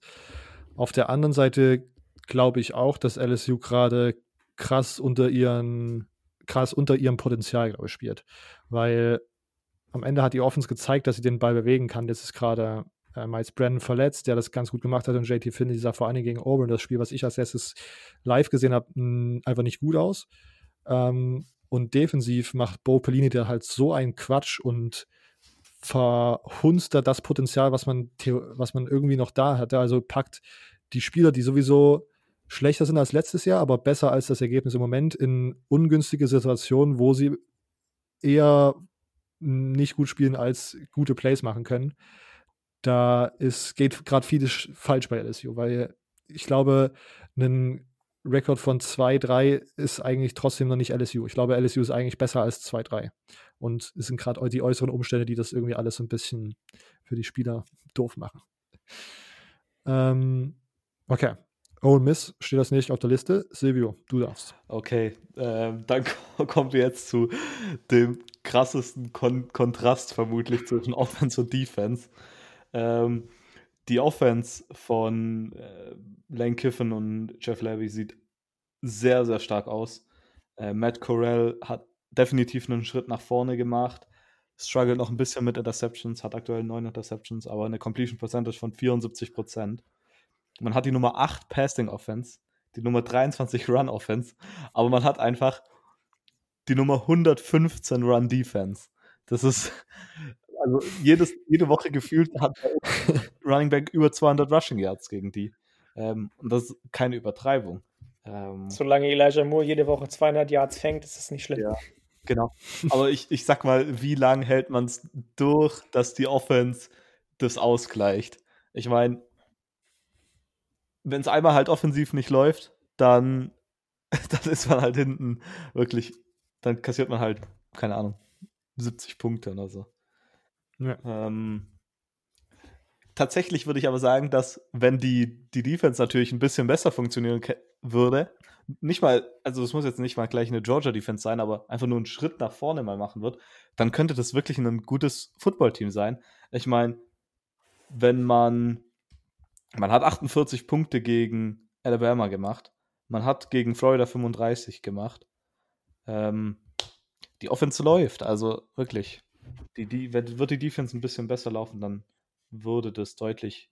Auf der anderen Seite glaube ich auch, dass LSU gerade krass unter ihren krass unter ihrem Potenzial, glaube ich, spielt. Weil am Ende hat die Offense gezeigt, dass sie den Ball bewegen kann. Jetzt ist gerade äh, Miles Brennan verletzt, der das ganz gut gemacht hat und JT Finney sah vor allem gegen Auburn, das Spiel, was ich als erstes live gesehen habe, einfach nicht gut aus. Ähm, und defensiv macht Bo Pellini der halt so einen Quatsch und verhunzt da das Potenzial, was man, was man irgendwie noch da hatte. Also packt die Spieler, die sowieso schlechter sind als letztes Jahr, aber besser als das Ergebnis im Moment, in ungünstige Situationen, wo sie eher nicht gut spielen als gute Plays machen können da ist, geht gerade vieles falsch bei LSU, weil ich glaube, ein Rekord von 2-3 ist eigentlich trotzdem noch nicht LSU. Ich glaube, LSU ist eigentlich besser als 2-3. Und es sind gerade die äußeren Umstände, die das irgendwie alles so ein bisschen für die Spieler doof machen. Ähm, okay. Ole Miss steht das nicht auf der Liste. Silvio, du darfst. Okay, ähm, dann kommen wir jetzt zu dem krassesten Kon Kontrast vermutlich zwischen Offense und Defense. Ähm, die Offense von äh, Lane Kiffin und Jeff Levy sieht sehr, sehr stark aus. Äh, Matt Corell hat definitiv einen Schritt nach vorne gemacht. Struggelt noch ein bisschen mit Interceptions, hat aktuell neun Interceptions, aber eine Completion Percentage von 74%. Man hat die Nummer 8 Passing Offense, die Nummer 23 Run Offense, aber man hat einfach die Nummer 115 Run Defense. Das ist Also jedes, jede Woche gefühlt hat Running Back über 200 Rushing Yards gegen die. Ähm, und das ist keine Übertreibung. Ähm, Solange Elijah Moore jede Woche 200 Yards fängt, ist das nicht schlimm. Ja, genau. Aber ich, ich sag mal, wie lange hält man es durch, dass die Offense das ausgleicht? Ich meine, wenn es einmal halt offensiv nicht läuft, dann, dann ist man halt hinten wirklich, dann kassiert man halt, keine Ahnung, 70 Punkte oder so. Ja. Ähm, tatsächlich würde ich aber sagen, dass wenn die, die Defense natürlich ein bisschen besser funktionieren würde, nicht mal, also es muss jetzt nicht mal gleich eine Georgia Defense sein, aber einfach nur einen Schritt nach vorne mal machen wird, dann könnte das wirklich ein gutes Footballteam sein. Ich meine, wenn man, man hat 48 Punkte gegen Alabama gemacht, man hat gegen Florida 35 gemacht. Ähm, die Offense läuft, also wirklich. Die, die, wird die Defense ein bisschen besser laufen, dann würde das deutlich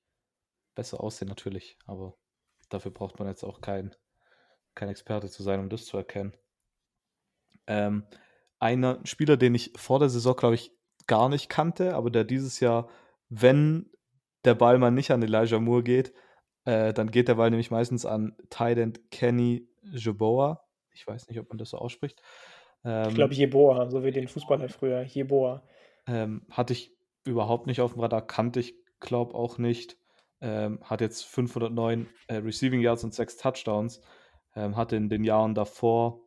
besser aussehen, natürlich. Aber dafür braucht man jetzt auch kein, kein Experte zu sein, um das zu erkennen. Ähm, einer Spieler, den ich vor der Saison, glaube ich, gar nicht kannte, aber der dieses Jahr, wenn der Ball mal nicht an Elijah Moore geht, äh, dann geht der Ball nämlich meistens an Tident Kenny Jeboa. Ich weiß nicht, ob man das so ausspricht. Ähm, ich glaube Jeboa, so wie den Fußballer früher. Jeboa. Ähm, hatte ich überhaupt nicht auf dem Radar, kannte ich, glaube auch nicht. Ähm, hat jetzt 509 äh, Receiving Yards und 6 Touchdowns. Ähm, hatte in den Jahren davor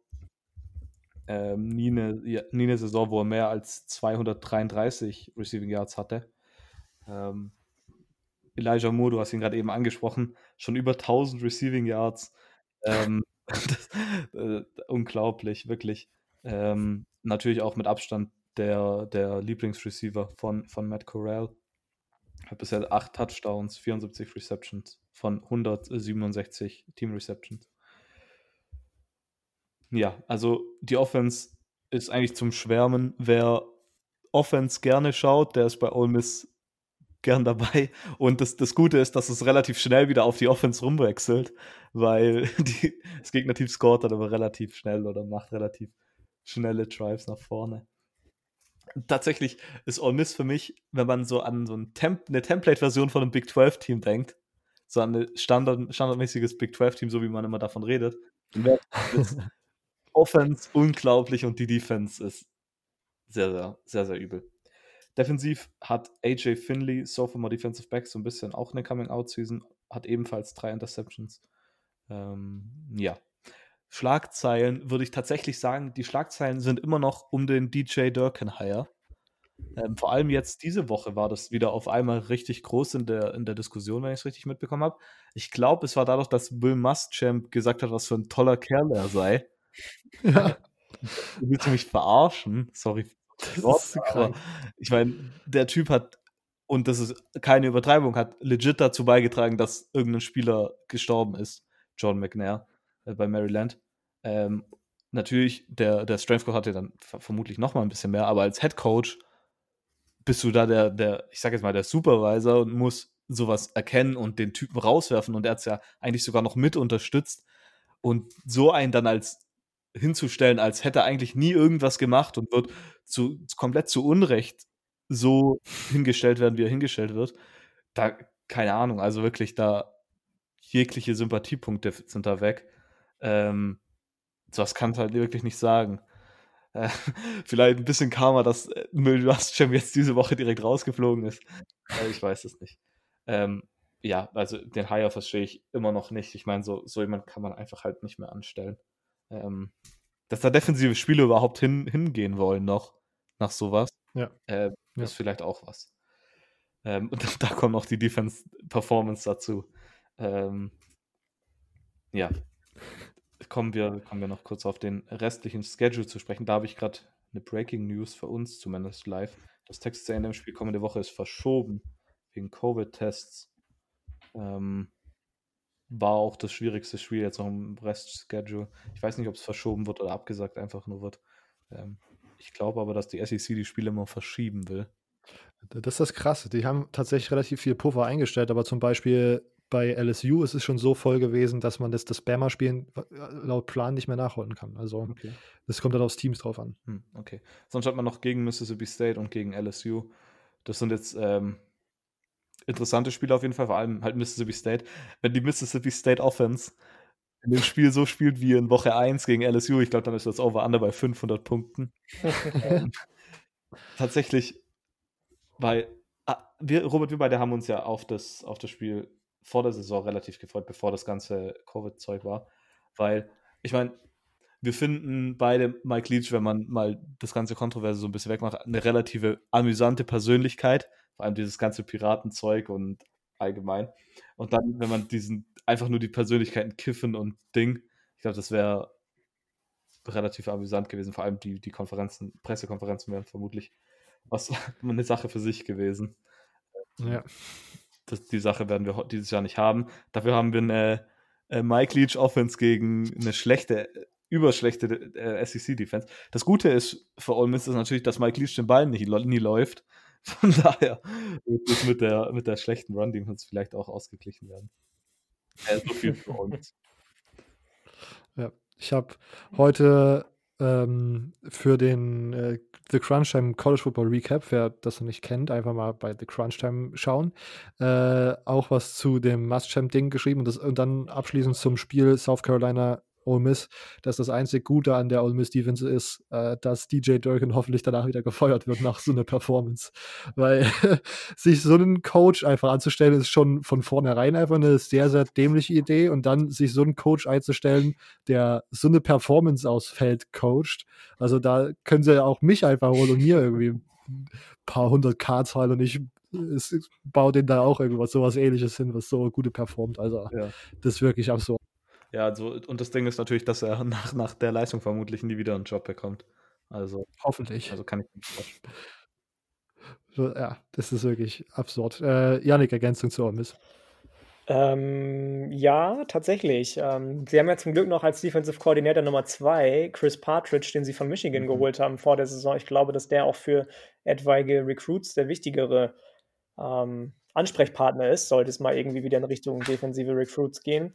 ähm, nie, eine, ja, nie eine Saison, wo er mehr als 233 Receiving Yards hatte. Ähm, Elijah Moore, du hast ihn gerade eben angesprochen, schon über 1000 Receiving Yards. Ähm, das, äh, unglaublich, wirklich. Ähm, natürlich auch mit Abstand der, der Lieblingsreceiver von, von Matt Corral. Hat bisher 8 Touchdowns, 74 Receptions von 167 Team Receptions. Ja, also die Offense ist eigentlich zum Schwärmen. Wer Offense gerne schaut, der ist bei Ole Miss gern dabei. Und das, das Gute ist, dass es relativ schnell wieder auf die Offense rumwechselt, weil die, das Gegnerteam scoret dann aber relativ schnell oder macht relativ schnelle Drives nach vorne tatsächlich ist All Miss für mich, wenn man so an so ein Temp eine Template-Version von einem Big 12-Team denkt, so an ein Standard standardmäßiges Big 12-Team, so wie man immer davon redet, dann Offense unglaublich und die Defense ist sehr, sehr, sehr, sehr übel. Defensiv hat AJ Finley, Sophomore Defensive Back, so ein bisschen auch eine Coming-Out-Season, hat ebenfalls drei Interceptions. Ähm, ja, Schlagzeilen würde ich tatsächlich sagen, die Schlagzeilen sind immer noch um den DJ Durkenhire. Ähm, vor allem jetzt diese Woche war das wieder auf einmal richtig groß in der, in der Diskussion, wenn ich es richtig mitbekommen habe. Ich glaube, es war dadurch, dass Will Muschamp gesagt hat, was für ein toller Kerl er sei. Ja. Du willst mich verarschen? Sorry. Ich meine, der Typ hat, und das ist keine Übertreibung, hat legit dazu beigetragen, dass irgendein Spieler gestorben ist. John McNair äh, bei Maryland. Ähm, natürlich, der, der Strength Coach hatte dann vermutlich noch mal ein bisschen mehr, aber als Head Coach bist du da der, der, ich sag jetzt mal, der Supervisor und musst sowas erkennen und den Typen rauswerfen. Und er hat es ja eigentlich sogar noch mit unterstützt. Und so einen dann als hinzustellen, als hätte er eigentlich nie irgendwas gemacht und wird zu, komplett zu Unrecht so hingestellt werden, wie er hingestellt wird, da, keine Ahnung, also wirklich da jegliche Sympathiepunkte sind da weg. Ähm, das kann es halt wirklich nicht sagen. Äh, vielleicht ein bisschen Karma, dass äh, Rusham jetzt diese Woche direkt rausgeflogen ist. Äh, ich weiß es nicht. Ähm, ja, also den Hire verstehe ich immer noch nicht. Ich meine, so, so jemand kann man einfach halt nicht mehr anstellen. Ähm, dass da defensive Spiele überhaupt hin, hingehen wollen noch, nach sowas, ja. Äh, ja. ist vielleicht auch was. Ähm, und da kommt auch die Defense-Performance dazu. Ähm, ja, kommen wir, kommen wir noch kurz auf den restlichen Schedule zu sprechen. Da habe ich gerade eine Breaking News für uns, zumindest live. Das Texas A&M-Spiel kommende Woche ist verschoben wegen Covid-Tests. Ähm, war auch das schwierigste Spiel jetzt noch im Rest-Schedule. Ich weiß nicht, ob es verschoben wird oder abgesagt einfach nur wird. Ähm, ich glaube aber, dass die SEC die Spiele immer verschieben will. Das ist das Krasse. Die haben tatsächlich relativ viel Puffer eingestellt, aber zum Beispiel bei LSU ist es schon so voll gewesen, dass man das, das Spammer-Spielen äh, laut Plan nicht mehr nachholen kann. Also okay. das kommt dann aufs Teams drauf an. Hm, okay. Sonst hat man noch gegen Mississippi State und gegen LSU Das sind jetzt ähm, interessante Spiele auf jeden Fall, vor allem halt Mississippi State. Wenn die Mississippi State Offense in dem Spiel so spielt wie in Woche 1 gegen LSU, ich glaube, dann ist das Over-Under bei 500 Punkten. ähm, tatsächlich, weil ah, wir, Robert, wir beide haben uns ja auf das, auf das Spiel vor der Saison relativ gefreut, bevor das ganze Covid-Zeug war. Weil, ich meine, wir finden beide Mike Leach, wenn man mal das ganze Kontroverse so ein bisschen wegmacht, eine relative amüsante Persönlichkeit. Vor allem dieses ganze Piratenzeug und allgemein. Und dann, wenn man diesen, einfach nur die Persönlichkeiten kiffen und Ding, ich glaube, das wäre relativ amüsant gewesen. Vor allem die, die Konferenzen, Pressekonferenzen wären vermutlich was, eine Sache für sich gewesen. Ja. Das, die Sache werden wir dieses Jahr nicht haben. Dafür haben wir eine äh, Mike Leach Offense gegen eine schlechte, überschlechte äh, SEC-Defense. Das Gute ist für Ole Miss ist natürlich, dass Mike Leach den Ball nicht, nie läuft. Von daher mit der, mit der schlechten Run-Defense vielleicht auch ausgeglichen werden. Äh, so viel für uns. Ja, ich habe heute ähm, für den äh, The Crunch Time College Football Recap, wer das noch nicht kennt, einfach mal bei The Crunch Time schauen. Äh, auch was zu dem Must Champ Ding geschrieben und, das, und dann abschließend zum Spiel South Carolina Ole Miss, dass das einzig Gute an der Ole Miss Defense ist, äh, dass DJ Durkin hoffentlich danach wieder gefeuert wird nach so einer Performance. Weil sich so einen Coach einfach anzustellen, ist schon von vornherein einfach eine sehr, sehr dämliche Idee. Und dann sich so einen Coach einzustellen, der so eine Performance aus Feld coacht. Also da können sie ja auch mich einfach holen und mir irgendwie ein paar hundert K zahlen und ich baue den da auch irgendwas sowas ähnliches hin, was so gute performt. Also ja. das ist wirklich absurd. Ja, also, und das Ding ist natürlich, dass er nach, nach der Leistung vermutlich nie wieder einen Job bekommt. Also, hoffentlich. Also kann ich nicht vorstellen. Ja, das ist wirklich absurd. Äh, Janik, Ergänzung zu Miss. Ähm, ja, tatsächlich. Ähm, sie haben ja zum Glück noch als Defensive Coordinator Nummer zwei Chris Partridge, den sie von Michigan mhm. geholt haben vor der Saison. Ich glaube, dass der auch für etwaige Recruits der wichtigere ähm, Ansprechpartner ist, sollte es mal irgendwie wieder in Richtung defensive Recruits gehen.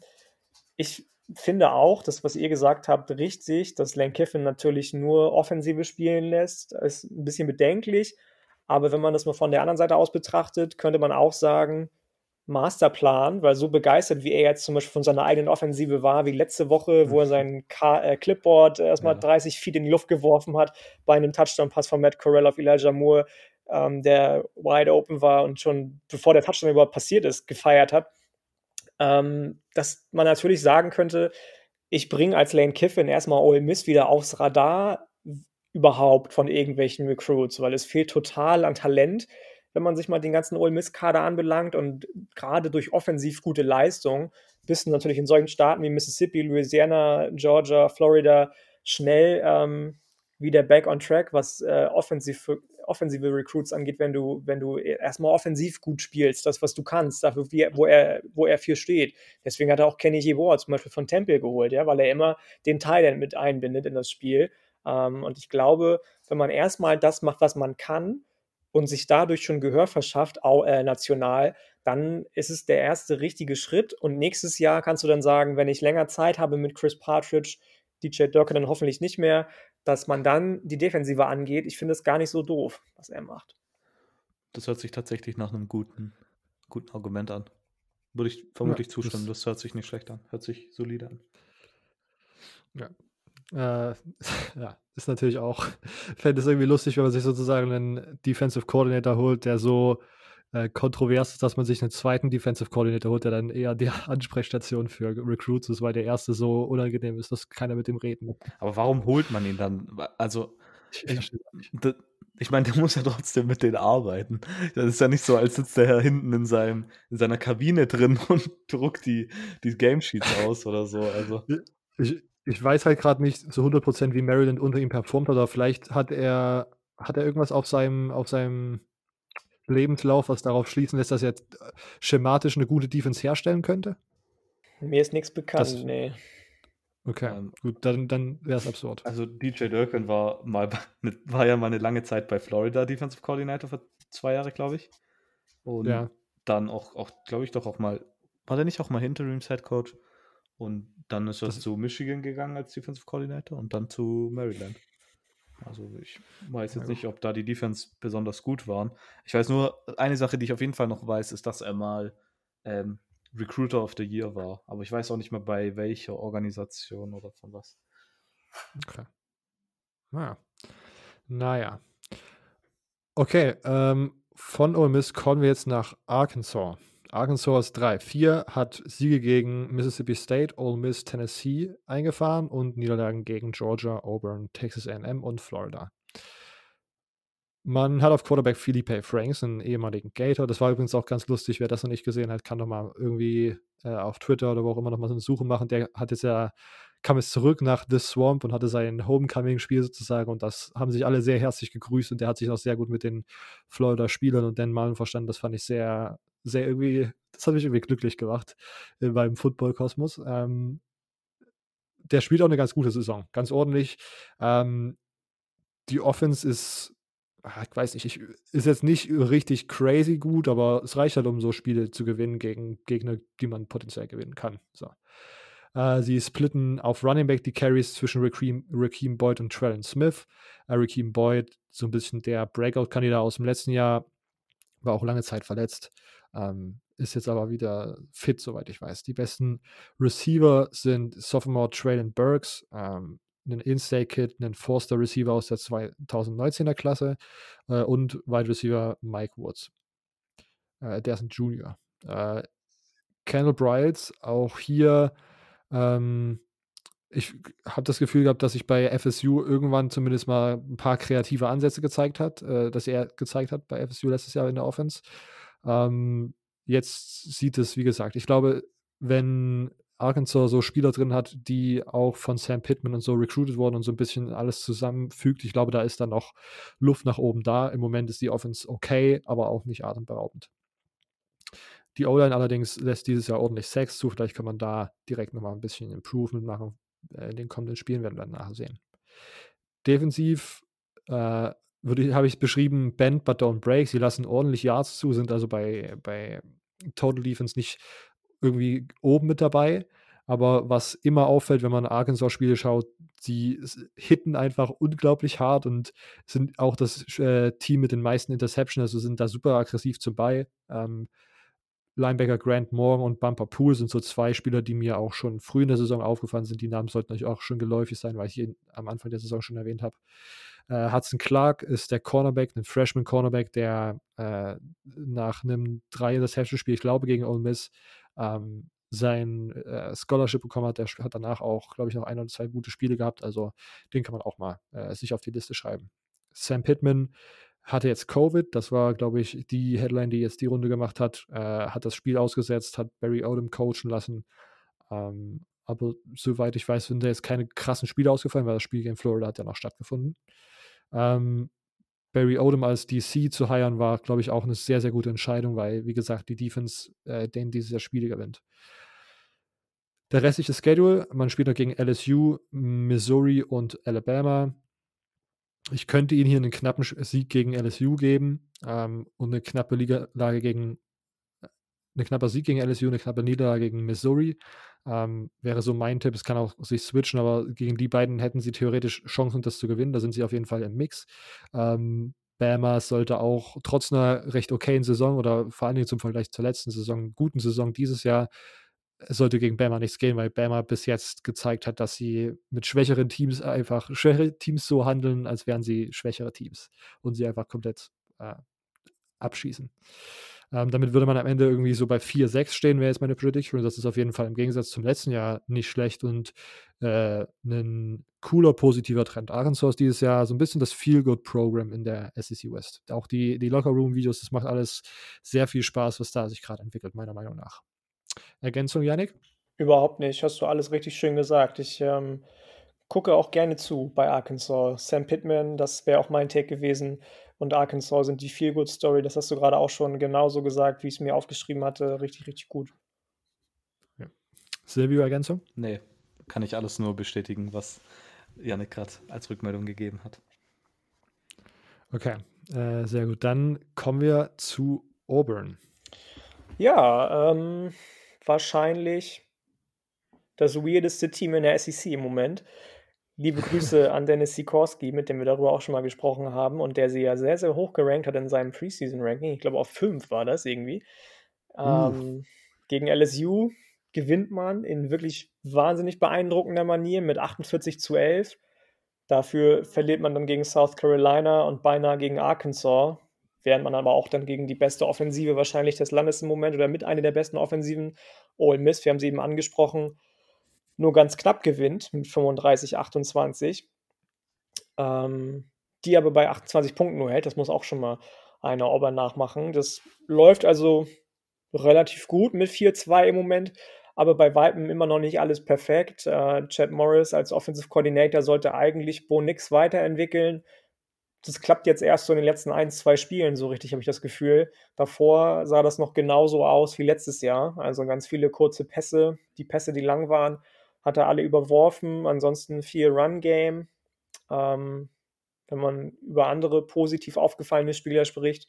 Ich finde auch, das, was ihr gesagt habt, richtig, dass Lane Kiffin natürlich nur Offensive spielen lässt, ist ein bisschen bedenklich. Aber wenn man das mal von der anderen Seite aus betrachtet, könnte man auch sagen, Masterplan, weil so begeistert, wie er jetzt zum Beispiel von seiner eigenen Offensive war, wie letzte Woche, wo er sein Car äh, Clipboard erstmal ja. 30 Feet in die Luft geworfen hat bei einem Touchdown-Pass von Matt Corell auf Elijah Moore, ähm, der wide open war und schon bevor der Touchdown überhaupt passiert ist, gefeiert hat ähm, dass man natürlich sagen könnte, ich bringe als Lane Kiffin erstmal Ole Miss wieder aufs Radar überhaupt von irgendwelchen Recruits, weil es fehlt total an Talent, wenn man sich mal den ganzen Ole Miss-Kader anbelangt und gerade durch offensiv gute Leistung bist du natürlich in solchen Staaten wie Mississippi, Louisiana, Georgia, Florida schnell ähm, wieder back on track, was äh, offensiv, offensive Recruits angeht, wenn du, wenn du erstmal offensiv gut spielst, das, was du kannst, dafür, wo, er, wo er für steht. Deswegen hat er auch Kenny Yeboah zum Beispiel von Temple geholt, ja, weil er immer den Thailand mit einbindet in das Spiel. Ähm, und ich glaube, wenn man erstmal das macht, was man kann, und sich dadurch schon Gehör verschafft, auch, äh, national, dann ist es der erste richtige Schritt. Und nächstes Jahr kannst du dann sagen, wenn ich länger Zeit habe mit Chris Partridge, DJ Durkin dann hoffentlich nicht mehr, dass man dann die Defensive angeht. Ich finde es gar nicht so doof, was er macht. Das hört sich tatsächlich nach einem guten, guten Argument an. Würde ich vermutlich ja, zustimmen. Das, das hört sich nicht schlecht an. Hört sich solide an. Ja. Äh, ja, ist natürlich auch, fände es irgendwie lustig, wenn man sich sozusagen einen Defensive Coordinator holt, der so äh, kontrovers ist, dass man sich einen zweiten Defensive Coordinator holt, der dann eher die Ansprechstation für Recruits ist, weil der erste so unangenehm ist, dass keiner mit dem reden. Aber warum holt man ihn dann? Also, ich, ich meine, der muss ja trotzdem mit denen arbeiten. Das ist ja nicht so, als sitzt der Herr hinten in, seinem, in seiner Kabine drin und druckt die, die Game Sheets aus oder so. Also. Ich, ich weiß halt gerade nicht so 100% wie Maryland unter ihm performt oder vielleicht hat er, hat er irgendwas auf seinem, auf seinem Lebenslauf, was darauf schließen lässt, dass er jetzt äh, schematisch eine gute Defense herstellen könnte? Mir ist nichts bekannt, das, nee. Okay, ähm, gut, dann, dann wäre es absurd. Also DJ Durkin war mal war ja mal eine lange Zeit bei Florida Defensive Coordinator für zwei Jahre, glaube ich. Und ja. dann auch, auch glaube ich, doch auch mal, war der nicht auch mal Interims Head Coach? Und dann ist er das zu Michigan gegangen als Defensive Coordinator und dann zu Maryland. Also ich weiß jetzt nicht, ob da die Defense besonders gut waren. Ich weiß nur, eine Sache, die ich auf jeden Fall noch weiß, ist, dass er mal ähm, Recruiter of the Year war. Aber ich weiß auch nicht mehr bei welcher Organisation oder von was. Okay. Naja. Naja. Okay, ähm, von Ole Miss kommen wir jetzt nach Arkansas. Arkansas ist 3-4, hat Siege gegen Mississippi State, Ole Miss, Tennessee eingefahren und Niederlagen gegen Georgia, Auburn, Texas A&M und Florida. Man hat auf Quarterback Philippe Franks, einen ehemaligen Gator. Das war übrigens auch ganz lustig. Wer das noch nicht gesehen hat, kann doch mal irgendwie äh, auf Twitter oder wo auch immer noch mal so eine Suche machen. Der hat jetzt ja, kam jetzt zurück nach The Swamp und hatte sein Homecoming-Spiel sozusagen. Und das haben sich alle sehr herzlich gegrüßt und der hat sich auch sehr gut mit den Florida-Spielern und Dan Malen verstanden. Das fand ich sehr, sehr irgendwie, das hat mich irgendwie glücklich gemacht äh, beim Football-Kosmos. Ähm, der spielt auch eine ganz gute Saison, ganz ordentlich. Ähm, die Offense ist Ah, ich weiß nicht, ich, ist jetzt nicht richtig crazy gut, aber es reicht halt, um so Spiele zu gewinnen gegen Gegner, die man potenziell gewinnen kann. So. Äh, sie splitten auf Running Back die Carries zwischen Rakeem, Rakeem Boyd und Trellin Smith. Äh, Rakeem Boyd, so ein bisschen der Breakout-Kandidat aus dem letzten Jahr, war auch lange Zeit verletzt, ähm, ist jetzt aber wieder fit, soweit ich weiß. Die besten Receiver sind Sophomore Traylon Burks, ähm, einen In-State-Kid, einen Forster-Receiver aus der 2019er Klasse äh, und Wide Receiver Mike Woods. Äh, der ist ein Junior. Äh, Kendall Bryles, auch hier, ähm, ich habe das Gefühl gehabt, dass sich bei FSU irgendwann zumindest mal ein paar kreative Ansätze gezeigt hat, äh, dass er gezeigt hat bei FSU letztes Jahr in der Offense. Ähm, jetzt sieht es, wie gesagt, ich glaube, wenn Arkansas so Spieler drin hat, die auch von Sam Pittman und so recruited wurden und so ein bisschen alles zusammenfügt. Ich glaube, da ist dann noch Luft nach oben da. Im Moment ist die Offense okay, aber auch nicht atemberaubend. Die O-Line allerdings lässt dieses Jahr ordentlich Sex zu. Vielleicht kann man da direkt nochmal ein bisschen Improvement machen. Äh, in den kommenden Spielen werden wir dann nachsehen. Defensiv äh, habe ich beschrieben, bend but don't break. Sie lassen ordentlich Yards zu, sind also bei, bei Total Defense nicht irgendwie oben mit dabei. Aber was immer auffällt, wenn man Arkansas-Spiele schaut, sie hitten einfach unglaublich hart und sind auch das äh, Team mit den meisten Interceptions, also sind da super aggressiv dabei. Ähm, Linebacker Grant Morgan und Bumper Pool sind so zwei Spieler, die mir auch schon früh in der Saison aufgefallen sind. Die Namen sollten euch auch schon geläufig sein, weil ich ihn am Anfang der Saison schon erwähnt habe. Äh, Hudson Clark ist der Cornerback, ein Freshman Cornerback, der äh, nach einem drei Interception-Spiel, ich glaube gegen Ole Miss, ähm, sein äh, Scholarship bekommen hat. Der hat danach auch, glaube ich, noch ein oder zwei gute Spiele gehabt. Also den kann man auch mal äh, sich auf die Liste schreiben. Sam Pittman hatte jetzt Covid. Das war, glaube ich, die Headline, die jetzt die Runde gemacht hat. Äh, hat das Spiel ausgesetzt, hat Barry Odom coachen lassen. Ähm, aber soweit ich weiß, sind da jetzt keine krassen Spiele ausgefallen, weil das Spiel gegen Florida hat ja noch stattgefunden. Ähm, Barry Odom als DC zu hiren war, glaube ich, auch eine sehr, sehr gute Entscheidung, weil, wie gesagt, die Defense äh, den dieses Jahr Spiele gewinnt. Der restliche Schedule, man spielt noch gegen LSU, Missouri und Alabama. Ich könnte Ihnen hier einen knappen Sieg gegen LSU geben ähm, und eine knappe Niederlage gegen eine knappe Sieg gegen LSU, eine knappe Niederlage gegen Missouri. Ähm, wäre so mein Tipp. Es kann auch sich switchen, aber gegen die beiden hätten sie theoretisch Chancen, das zu gewinnen. Da sind sie auf jeden Fall im Mix. Ähm, Bama sollte auch trotz einer recht okayen Saison oder vor allen Dingen zum Vergleich zur letzten Saison, guten Saison dieses Jahr, sollte gegen Bama nichts gehen, weil Bama bis jetzt gezeigt hat, dass sie mit schwächeren Teams einfach schwächere Teams so handeln, als wären sie schwächere Teams und sie einfach komplett äh, abschießen. Ähm, damit würde man am Ende irgendwie so bei 4-6 stehen, wäre jetzt meine Prediction. Das ist auf jeden Fall im Gegensatz zum letzten Jahr nicht schlecht und äh, ein cooler, positiver Trend. Arkansas ist dieses Jahr so ein bisschen das Feel-Good-Programm in der SEC West. Auch die, die Locker-Room-Videos, das macht alles sehr viel Spaß, was da sich gerade entwickelt, meiner Meinung nach. Ergänzung, Yannick? Überhaupt nicht. Hast du alles richtig schön gesagt. Ich ähm, gucke auch gerne zu bei Arkansas. Sam Pittman, das wäre auch mein Take gewesen und Arkansas sind die Feel Good Story. Das hast du gerade auch schon genauso gesagt, wie ich es mir aufgeschrieben hatte. Richtig, richtig gut. Ja. Silvio, Ergänzung? Nee, kann ich alles nur bestätigen, was Janik gerade als Rückmeldung gegeben hat. Okay, äh, sehr gut. Dann kommen wir zu Auburn. Ja, ähm, wahrscheinlich das weirdeste Team in der SEC im Moment. Liebe Grüße an Dennis Sikorski, mit dem wir darüber auch schon mal gesprochen haben und der sie ja sehr, sehr hoch gerankt hat in seinem Preseason-Ranking. Ich glaube, auf 5 war das irgendwie. Ähm, gegen LSU gewinnt man in wirklich wahnsinnig beeindruckender Manier mit 48 zu 11. Dafür verliert man dann gegen South Carolina und beinahe gegen Arkansas, während man aber auch dann gegen die beste Offensive wahrscheinlich des Landes im Moment oder mit einer der besten Offensiven, Ole Miss, wir haben sie eben angesprochen, nur ganz knapp gewinnt mit 35, 28. Ähm, die aber bei 28 Punkten nur hält. Das muss auch schon mal einer Auburn nachmachen. Das läuft also relativ gut mit 4-2 im Moment, aber bei Weitem immer noch nicht alles perfekt. Äh, Chad Morris als Offensive Coordinator sollte eigentlich Bo Nix weiterentwickeln. Das klappt jetzt erst so in den letzten ein, zwei Spielen, so richtig habe ich das Gefühl. Davor sah das noch genauso aus wie letztes Jahr. Also ganz viele kurze Pässe. Die Pässe, die lang waren, hat er alle überworfen. Ansonsten viel Run-Game. Ähm, wenn man über andere positiv aufgefallene Spieler spricht,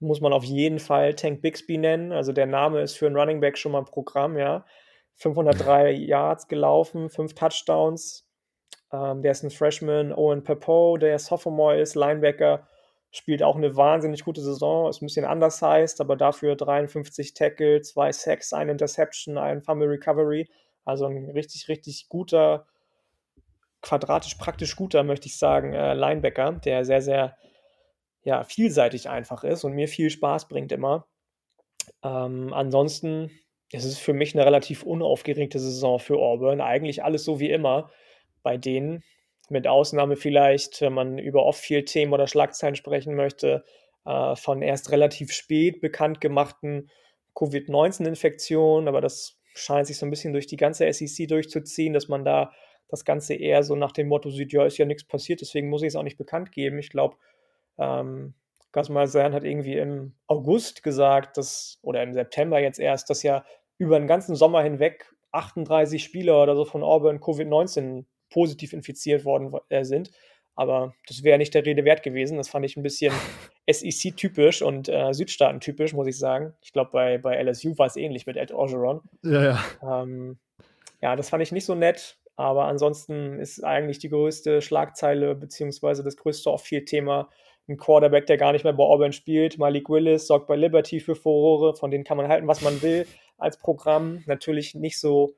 muss man auf jeden Fall Tank Bixby nennen. Also der Name ist für einen Running Back schon mal ein Programm, ja. 503 Yards gelaufen, 5 Touchdowns. Ähm, der ist ein Freshman. Owen Papo, der Sophomore ist, Linebacker, spielt auch eine wahnsinnig gute Saison. Ist ein bisschen anders heißt, aber dafür 53 Tackle, 2 Sacks, ein Interception, ein Fumble Recovery. Also ein richtig, richtig guter, quadratisch praktisch guter, möchte ich sagen, äh, Linebacker, der sehr, sehr ja, vielseitig einfach ist und mir viel Spaß bringt immer. Ähm, ansonsten ist es für mich eine relativ unaufgeregte Saison für Auburn. Eigentlich alles so wie immer bei denen. Mit Ausnahme vielleicht, wenn man über oft viel Themen oder Schlagzeilen sprechen möchte, äh, von erst relativ spät bekannt gemachten Covid-19-Infektionen. Aber das scheint sich so ein bisschen durch die ganze SEC durchzuziehen, dass man da das Ganze eher so nach dem Motto sieht, ja, ist ja nichts passiert, deswegen muss ich es auch nicht bekannt geben. Ich glaube, ähm, Gus Malzahn hat irgendwie im August gesagt, dass, oder im September jetzt erst, dass ja über den ganzen Sommer hinweg 38 Spieler oder so von Auburn Covid-19 positiv infiziert worden äh, sind. Aber das wäre nicht der Rede wert gewesen. Das fand ich ein bisschen SEC-typisch und äh, Südstaaten-typisch, muss ich sagen. Ich glaube, bei, bei LSU war es ähnlich mit Ed Orgeron. Ja, ja. Ähm, ja, das fand ich nicht so nett. Aber ansonsten ist eigentlich die größte Schlagzeile beziehungsweise das größte Off-Field-Thema ein Quarterback, der gar nicht mehr bei Auburn spielt. Malik Willis sorgt bei Liberty für Furore, von denen kann man halten, was man will als Programm. Natürlich nicht so,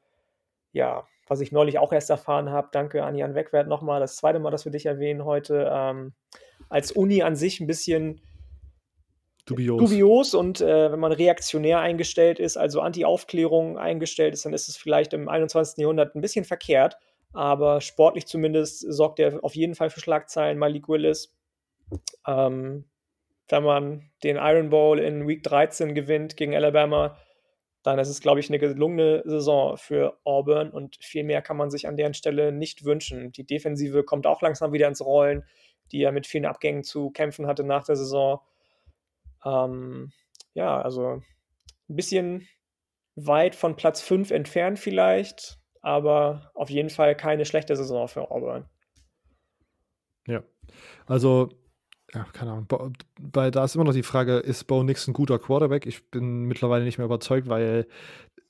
ja, was ich neulich auch erst erfahren habe. Danke an Jan Wegwert nochmal. Das zweite Mal, dass wir dich erwähnen heute. Ähm, als Uni an sich ein bisschen dubios, dubios und äh, wenn man reaktionär eingestellt ist, also Anti-Aufklärung eingestellt ist, dann ist es vielleicht im 21. Jahrhundert ein bisschen verkehrt. Aber sportlich zumindest sorgt er auf jeden Fall für Schlagzeilen. Malik Willis ähm, wenn man den Iron Bowl in Week 13 gewinnt gegen Alabama, dann ist es, glaube ich, eine gelungene Saison für Auburn und viel mehr kann man sich an deren Stelle nicht wünschen. Die Defensive kommt auch langsam wieder ins Rollen, die ja mit vielen Abgängen zu kämpfen hatte nach der Saison. Ähm, ja, also ein bisschen weit von Platz 5 entfernt vielleicht, aber auf jeden Fall keine schlechte Saison für Auburn. Ja, also ja, keine Ahnung. Bei, da ist immer noch die Frage, ist Bo Nix ein guter Quarterback? Ich bin mittlerweile nicht mehr überzeugt, weil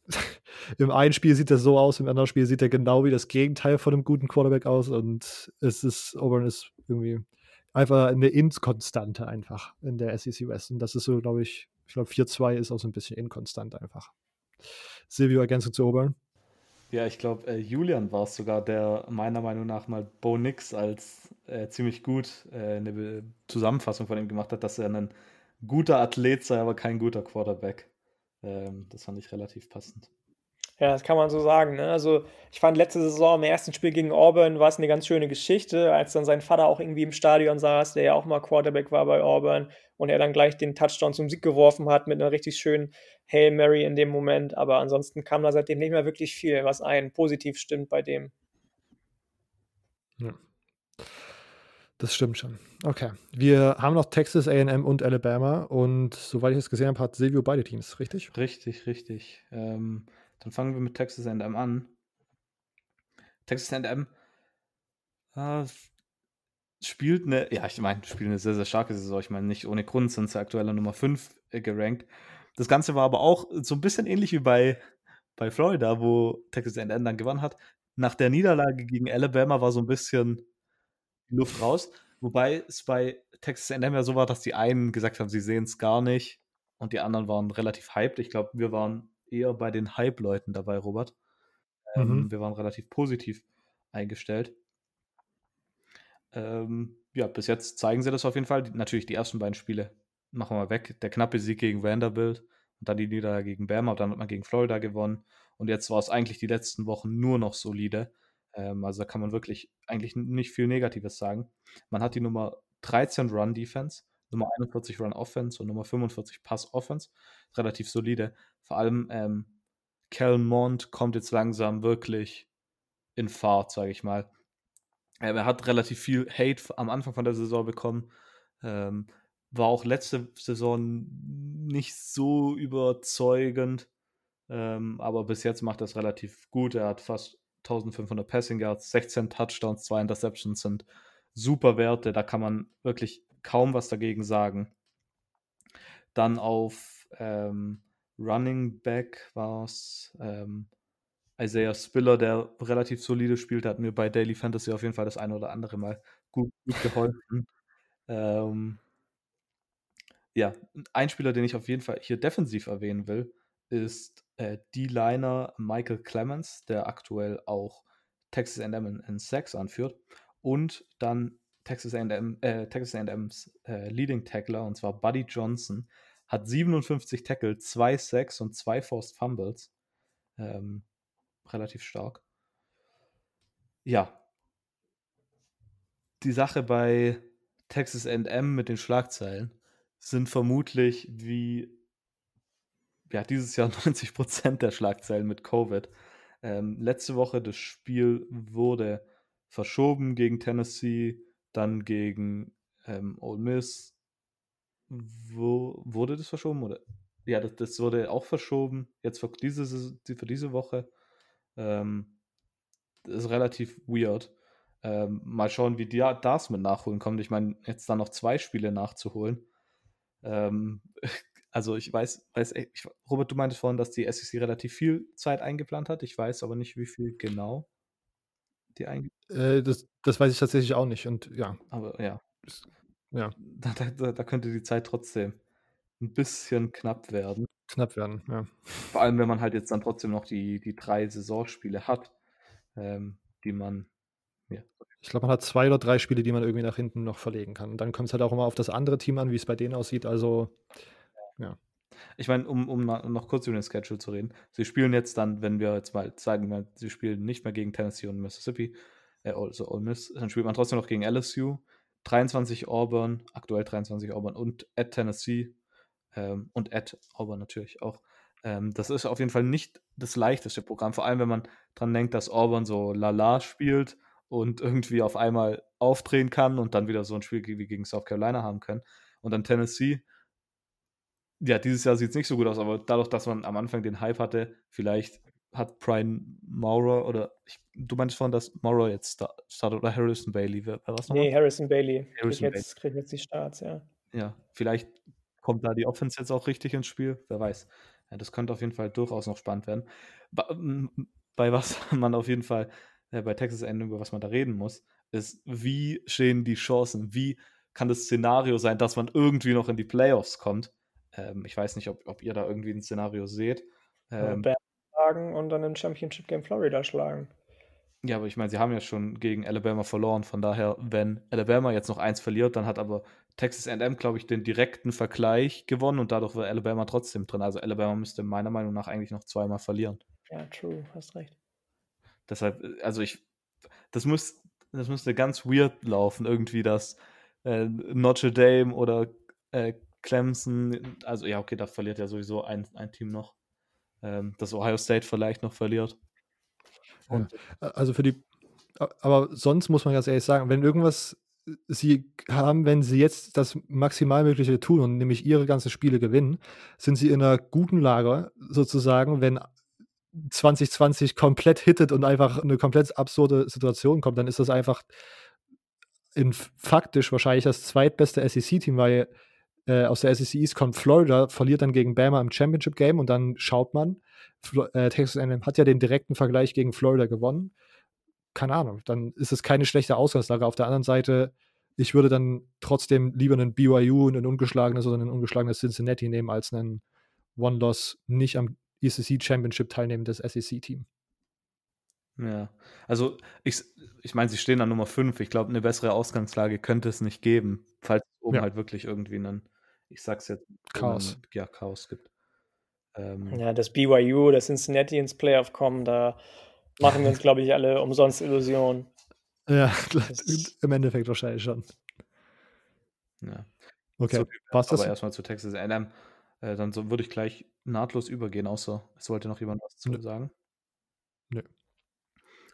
im einen Spiel sieht er so aus, im anderen Spiel sieht er genau wie das Gegenteil von einem guten Quarterback aus und es ist, Auburn ist irgendwie einfach eine Inkonstante einfach in der SEC West. Und das ist so, glaube ich, ich glaube 4-2 ist auch so ein bisschen inkonstant einfach. Silvio, Ergänzung zu Auburn? Ja, ich glaube, äh, Julian war es sogar, der meiner Meinung nach mal Bo Nix als äh, ziemlich gut äh, eine Zusammenfassung von ihm gemacht hat, dass er ein guter Athlet sei, aber kein guter Quarterback. Ähm, das fand ich relativ passend. Ja, das kann man so sagen. Ne? Also ich fand letzte Saison im ersten Spiel gegen Auburn war es eine ganz schöne Geschichte, als dann sein Vater auch irgendwie im Stadion saß, der ja auch mal Quarterback war bei Auburn und er dann gleich den Touchdown zum Sieg geworfen hat mit einer richtig schönen Hail Mary in dem Moment. Aber ansonsten kam da seitdem nicht mehr wirklich viel, was einen positiv stimmt bei dem. Ja. Das stimmt schon. Okay. Wir haben noch Texas AM und Alabama und soweit ich es gesehen habe, hat Silvio beide Teams, richtig? Richtig, richtig. Ähm, dann fangen wir mit Texas AM an. Texas AM äh, spielt eine, ja, ich meine, spielt eine sehr, sehr starke Saison. Ich meine, nicht ohne Grund sind sie aktuell Nummer 5 äh, gerankt. Das Ganze war aber auch so ein bisschen ähnlich wie bei, bei Florida, wo Texas AM dann gewonnen hat. nach der Niederlage gegen Alabama war so ein bisschen Luft raus. Wobei es bei Texas A&M ja so war, dass die einen gesagt haben, sie sehen es gar nicht und die anderen waren relativ hyped. Ich glaube, wir waren eher bei den Hype-Leuten dabei, Robert. Ähm, Mhm. Wir waren relativ positiv eingestellt. Ähm, ja, bis jetzt zeigen sie das auf jeden Fall. Die, natürlich die ersten beiden Spiele machen wir weg. Der knappe Sieg gegen Vanderbilt und dann die Niederlage gegen Bama, dann hat man gegen Florida gewonnen. Und jetzt war es eigentlich die letzten Wochen nur noch solide. Ähm, also da kann man wirklich eigentlich nicht viel Negatives sagen. Man hat die Nummer 13 Run Defense, Nummer 41 Run Offense und Nummer 45 Pass Offense. Relativ solide. Vor allem ähm, Kellen Mond kommt jetzt langsam wirklich in Fahrt, sage ich mal. Ähm, er hat relativ viel Hate am Anfang von der Saison bekommen. Ähm, war auch letzte Saison nicht so überzeugend. Ähm, aber bis jetzt macht er es relativ gut. Er hat fast 1500 Passing Yards, 16 Touchdowns, 2 Interceptions sind super Werte. Da kann man wirklich kaum was dagegen sagen. Dann auf ähm, Running Back war es ähm, Isaiah Spiller, der relativ solide spielt, hat mir bei Daily Fantasy auf jeden Fall das eine oder andere Mal gut, gut geholfen. ähm, ja, ein Spieler, den ich auf jeden Fall hier defensiv erwähnen will, ist äh, D-Liner Michael Clemens, der aktuell auch Texas A&M in, in anführt. Und dann Texas A&M, äh, äh, Leading Tackler, und zwar Buddy Johnson, hat 57 Tackle, 2 Sacks und 2 Forced Fumbles. Ähm, relativ stark. Ja. Die Sache bei Texas A&M mit den Schlagzeilen sind vermutlich wie ja, dieses Jahr 90% der Schlagzeilen mit Covid. Ähm, letzte Woche das Spiel wurde verschoben gegen Tennessee, dann gegen ähm, Ole Miss. Wo, wurde das verschoben? Oder? Ja, das, das wurde auch verschoben. Jetzt für diese, für diese Woche. Ähm, das ist relativ weird. Ähm, mal schauen, wie die das mit nachholen kommt. Ich meine, jetzt dann noch zwei Spiele nachzuholen. Ähm, also ich weiß, weiß ich, Robert, du meintest vorhin, dass die SEC relativ viel Zeit eingeplant hat. Ich weiß aber nicht, wie viel genau die eingeplant äh, das, das weiß ich tatsächlich auch nicht. Und ja. Aber ja. Ja. Da, da, da könnte die Zeit trotzdem ein bisschen knapp werden. Knapp werden, ja. Vor allem, wenn man halt jetzt dann trotzdem noch die, die drei Saisonspiele hat, ähm, die man. Ja. Ich glaube, man hat zwei oder drei Spiele, die man irgendwie nach hinten noch verlegen kann. Und dann kommt es halt auch immer auf das andere Team an, wie es bei denen aussieht. Also, ja. Ich meine, um, um noch kurz über den Schedule zu reden. Sie spielen jetzt dann, wenn wir jetzt mal sagen, sie spielen nicht mehr gegen Tennessee und Mississippi, äh, also Ole Miss, dann spielt man trotzdem noch gegen LSU, 23 Auburn, aktuell 23 Auburn und at Tennessee ähm, und at Auburn natürlich auch. Ähm, das ist auf jeden Fall nicht das leichteste Programm, vor allem wenn man dran denkt, dass Auburn so lala spielt und irgendwie auf einmal aufdrehen kann und dann wieder so ein Spiel wie gegen South Carolina haben können. Und dann Tennessee, ja, dieses Jahr sieht es nicht so gut aus, aber dadurch, dass man am Anfang den Hype hatte, vielleicht hat Brian Maurer oder ich, du meinst vorhin, dass Maurer jetzt startet oder Harrison Bailey, wer, wer noch? Nee, Harrison Bailey. Harrison kriegt, jetzt, kriegt jetzt die Starts, ja. Ja, vielleicht kommt da die Offense jetzt auch richtig ins Spiel, wer weiß. Ja, das könnte auf jeden Fall durchaus noch spannend werden. Bei, bei was man auf jeden Fall äh, bei Texas A&M, über was man da reden muss, ist, wie stehen die Chancen, wie kann das Szenario sein, dass man irgendwie noch in die Playoffs kommt. Ähm, ich weiß nicht, ob, ob ihr da irgendwie ein Szenario seht. Ähm, ja, schlagen und dann im Championship Game Florida schlagen. Ja, aber ich meine, sie haben ja schon gegen Alabama verloren. Von daher, wenn Alabama jetzt noch eins verliert, dann hat aber Texas AM, glaube ich, den direkten Vergleich gewonnen und dadurch war Alabama trotzdem drin. Also Alabama müsste meiner Meinung nach eigentlich noch zweimal verlieren. Ja, true, hast recht. Deshalb, also ich, das muss, das müsste ganz weird laufen, irgendwie, dass äh, Notre Dame oder äh, Clemson, also ja, okay, da verliert ja sowieso ein, ein Team noch. Ähm, dass Ohio State vielleicht noch verliert. Ja, also für die, aber sonst muss man ganz ehrlich sagen, wenn irgendwas sie haben, wenn sie jetzt das Maximalmögliche tun und nämlich ihre ganzen Spiele gewinnen, sind sie in einer guten Lage, sozusagen, wenn 2020 komplett hittet und einfach eine komplett absurde Situation kommt, dann ist das einfach in faktisch wahrscheinlich das zweitbeste SEC-Team, weil äh, aus der SEC East kommt Florida, verliert dann gegen Bama im Championship Game und dann schaut man, Flo äh, Texas A&M hat ja den direkten Vergleich gegen Florida gewonnen keine Ahnung, dann ist es keine schlechte Ausgangslage. Auf der anderen Seite, ich würde dann trotzdem lieber einen BYU, ein ungeschlagenes oder ein ungeschlagenes Cincinnati nehmen, als einen One-Loss nicht am ECC Championship teilnehmendes SEC-Team. Ja, also ich, ich meine, sie stehen an Nummer 5. Ich glaube, eine bessere Ausgangslage könnte es nicht geben, falls oben Ja. halt wirklich irgendwie einen, ich sag's jetzt, Chaos. einen- ja, Chaos gibt. Ähm, Ja, das BYU, das Cincinnati ins Playoff kommen, da machen wir uns, glaube ich, alle umsonst Illusionen. Ja, Das- im Endeffekt wahrscheinlich schon. ja. Okay, So, passt das? Aber erstmal zu Texas A&M. Äh, dann so, würde ich gleich nahtlos übergehen, außer es wollte noch jemand was zu Nö. sagen. Nö.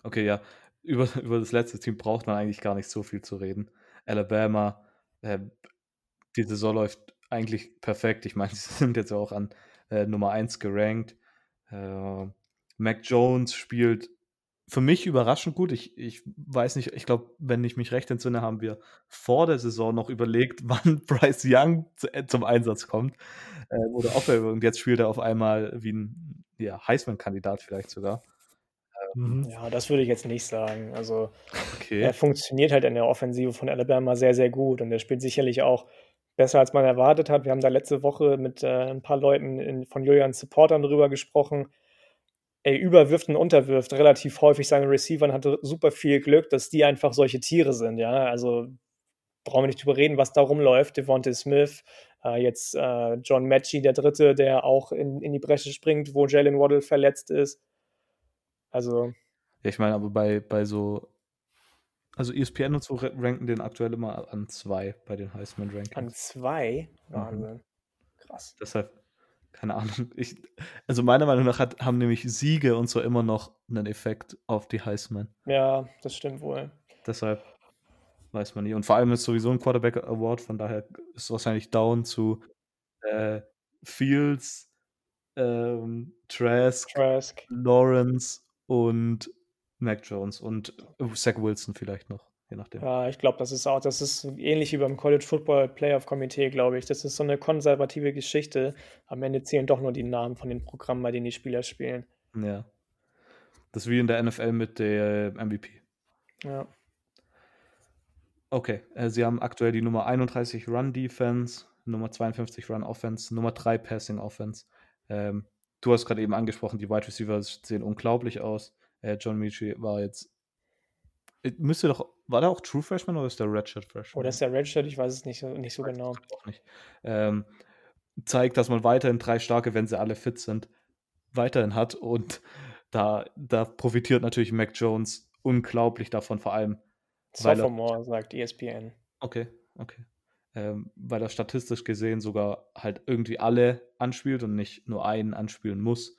Okay, ja. Über, über das letzte Team braucht man eigentlich gar nicht so viel zu reden. Alabama, äh, die Saison läuft eigentlich perfekt. Ich meine, sie sind jetzt auch an äh, Nummer 1 gerankt. Äh, Mac Jones spielt für mich überraschend gut. Ich, ich weiß nicht, ich glaube, wenn ich mich recht entsinne, haben wir vor der Saison noch überlegt, wann Bryce Young zu, äh, zum Einsatz kommt. Äh, oder ob er, und jetzt spielt er auf einmal wie ein ja, Heisman-Kandidat vielleicht sogar. Mhm. Ja, das würde ich jetzt nicht sagen. Also Okay. er funktioniert halt in der Offensive von Alabama sehr, sehr gut und er spielt sicherlich auch besser, als man erwartet hat. Wir haben da letzte Woche mit äh, ein paar Leuten in, von Julians Supportern drüber gesprochen. Er überwirft und unterwirft relativ häufig seine Receiver und hatte super viel Glück, dass die einfach solche Tiere sind. Ja, also brauchen wir nicht drüber reden, was da rumläuft. Devontae Smith, äh, jetzt äh, John Matchy, der Dritte, der auch in, in die Bresche springt, wo Jalen Waddle verletzt ist. Also ich meine, aber bei, bei so, also ESPN und so ra- ranken den aktuell immer an zwei bei den Heisman-Rankings. an zwei. Mhm. Wahnsinn. Krass. Deshalb, keine Ahnung. Ich, also meiner Meinung nach hat, haben nämlich Siege und so immer noch einen Effekt auf die Heisman. Ja, das stimmt wohl. Deshalb weiß man nie. Und vor allem ist sowieso ein Quarterback Award, von daher ist wahrscheinlich down zu äh, Fields, ähm, Trask, Trask. Lawrence und Mac Jones und äh, Zach Wilson vielleicht noch, je nachdem. Ja, ich glaube, das ist auch, das ist ähnlich wie beim College Football Playoff Komitee, glaube ich. Das ist so eine konservative Geschichte. Am Ende zählen doch nur die Namen von den Programmen, bei denen die Spieler spielen. Ja. Das ist wie in der NFL mit der MVP. Ja. Okay, äh, sie haben aktuell die Nummer 31 Run Defense, Nummer 52 Run Offense, Nummer 3 Passing Offense. Ähm, du hast gerade eben angesprochen, die Wide Receivers sehen unglaublich aus. Äh, John Michi war jetzt. äh, Müsste doch. War der auch True Freshman oder ist der Redshirt Freshman? Oder ist der Redshirt? Ich weiß es nicht so, nicht so genau. auch nicht. Ähm, zeigt, dass man weiterhin drei starke, wenn sie alle fit sind, weiterhin hat. Und da, da profitiert natürlich Mac Jones unglaublich davon, vor allem. Weil er- Sophomore, sagt ESPN. Okay, okay. Ähm, weil er statistisch gesehen sogar halt irgendwie alle anspielt und nicht nur einen anspielen muss.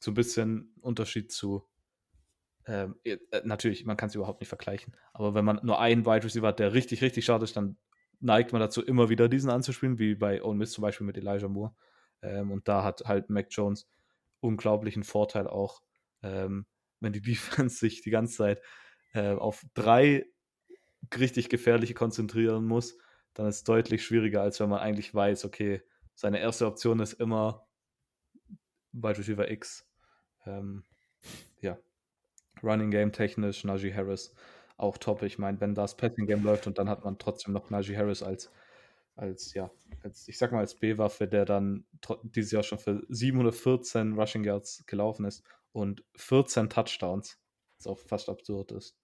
So ein bisschen Unterschied zu. Ähm, äh, natürlich, man kann es überhaupt nicht vergleichen. Aber wenn man nur einen Wide Receiver hat, der richtig, richtig stark ist, dann neigt man dazu, immer wieder diesen anzuspielen, wie bei Ole Miss zum Beispiel mit Elijah Moore. Ähm, und da hat halt Mac Jones unglaublichen Vorteil auch, ähm, wenn die Defense sich die ganze Zeit äh, auf drei richtig gefährliche konzentrieren muss, dann ist es deutlich schwieriger, als wenn man eigentlich weiß, okay, seine erste Option ist immer Wide Receiver X. Ähm. Running Game technisch, Najee Harris auch top. Ich meine, wenn das Passing Game läuft und dann hat man trotzdem noch Najee Harris als, als ja, als, ich sag mal, als B-Waffe, der dann dieses Jahr schon für 714 Rushing Yards gelaufen ist und 14 Touchdowns, was auch fast absurd ist.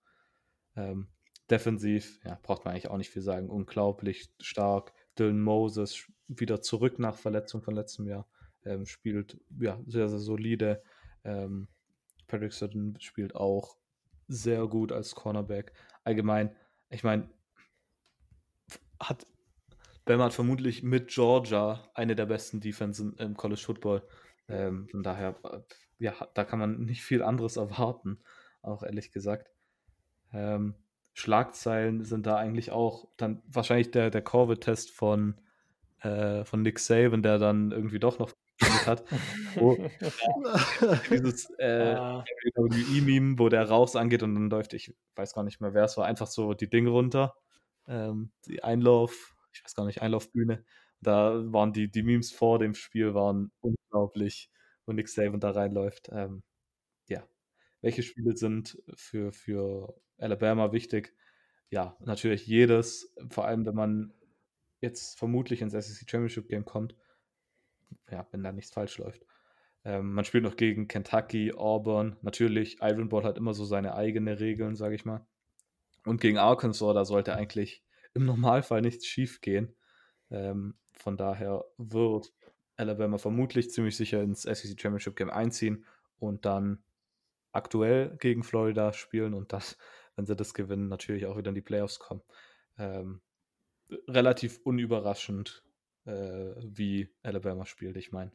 Ähm, defensiv, ja, braucht man eigentlich auch nicht viel sagen. Unglaublich stark. Dylan Moses wieder zurück nach Verletzung von letztem Jahr. Ähm, spielt ja sehr, sehr solide. Ähm, Patrick Sutton spielt auch sehr gut als Cornerback. Allgemein, ich meine, hat Bama hat vermutlich mit Georgia eine der besten Defensen im College Football. Ähm, von daher, äh, ja, da kann man nicht viel anderes erwarten, auch ehrlich gesagt. Ähm, Schlagzeilen sind da eigentlich auch dann wahrscheinlich der, der Corvid-Test von, äh, von Nick Saban, der dann irgendwie doch noch funktioniert hat. Wo dieses äh, Ah, WWE-Meme, wo der Rauchs angeht und dann läuft, ich weiß gar nicht mehr, wer es war, einfach so die Dinge runter. Ähm, die Einlauf, ich weiß gar nicht, Einlaufbühne. Da waren die, die Memes vor dem Spiel waren unglaublich, wo Nick Saban da reinläuft. Ähm, ja. welche Spiele sind für, für Alabama wichtig? Ja, natürlich jedes, vor allem wenn man jetzt vermutlich ins SEC Championship Game kommt, ja, wenn da nichts falsch läuft. Ähm, man spielt noch gegen Kentucky, Auburn. Natürlich, Iron Ball hat immer so seine eigenen Regeln, sage ich mal. Und gegen Arkansas, da sollte eigentlich im Normalfall nichts schief gehen. Ähm, von daher wird Alabama vermutlich ziemlich sicher ins SEC Championship Game einziehen und dann aktuell gegen Florida spielen und das, wenn sie das gewinnen, natürlich auch wieder in die Playoffs kommen. Ähm, relativ unüberraschend, äh, wie Alabama spielt. Ich meine,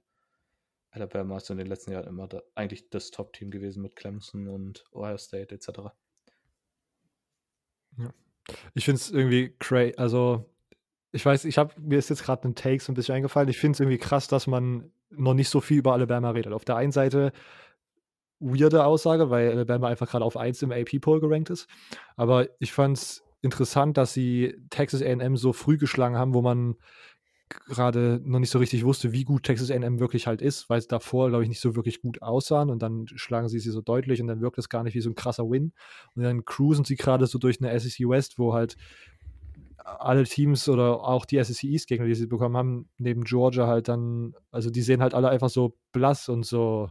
Alabama ist in den letzten Jahren immer da, eigentlich das Top-Team gewesen mit Clemson und Ohio State etc. Ja. Ich finde es irgendwie crazy, also ich weiß, ich habe mir ist jetzt gerade ein Take so ein bisschen eingefallen. Ich finde es irgendwie krass, dass man noch nicht so viel über Alabama redet. Auf der einen Seite weirde Aussage, weil Alabama einfach gerade auf 1 im AP-Poll gerankt ist. Aber ich fand es interessant, dass sie Texas AM so früh geschlagen haben, wo man gerade noch nicht so richtig wusste, wie gut Texas A&M wirklich halt ist, weil es davor, glaube ich, nicht so wirklich gut aussahen und dann schlagen sie sie so deutlich und dann wirkt es gar nicht wie so ein krasser Win. Und dann cruisen sie gerade so durch eine SEC West, wo halt alle Teams oder auch die SEC East Gegner, die sie bekommen haben, neben Georgia halt dann, also die sehen halt alle einfach so blass und so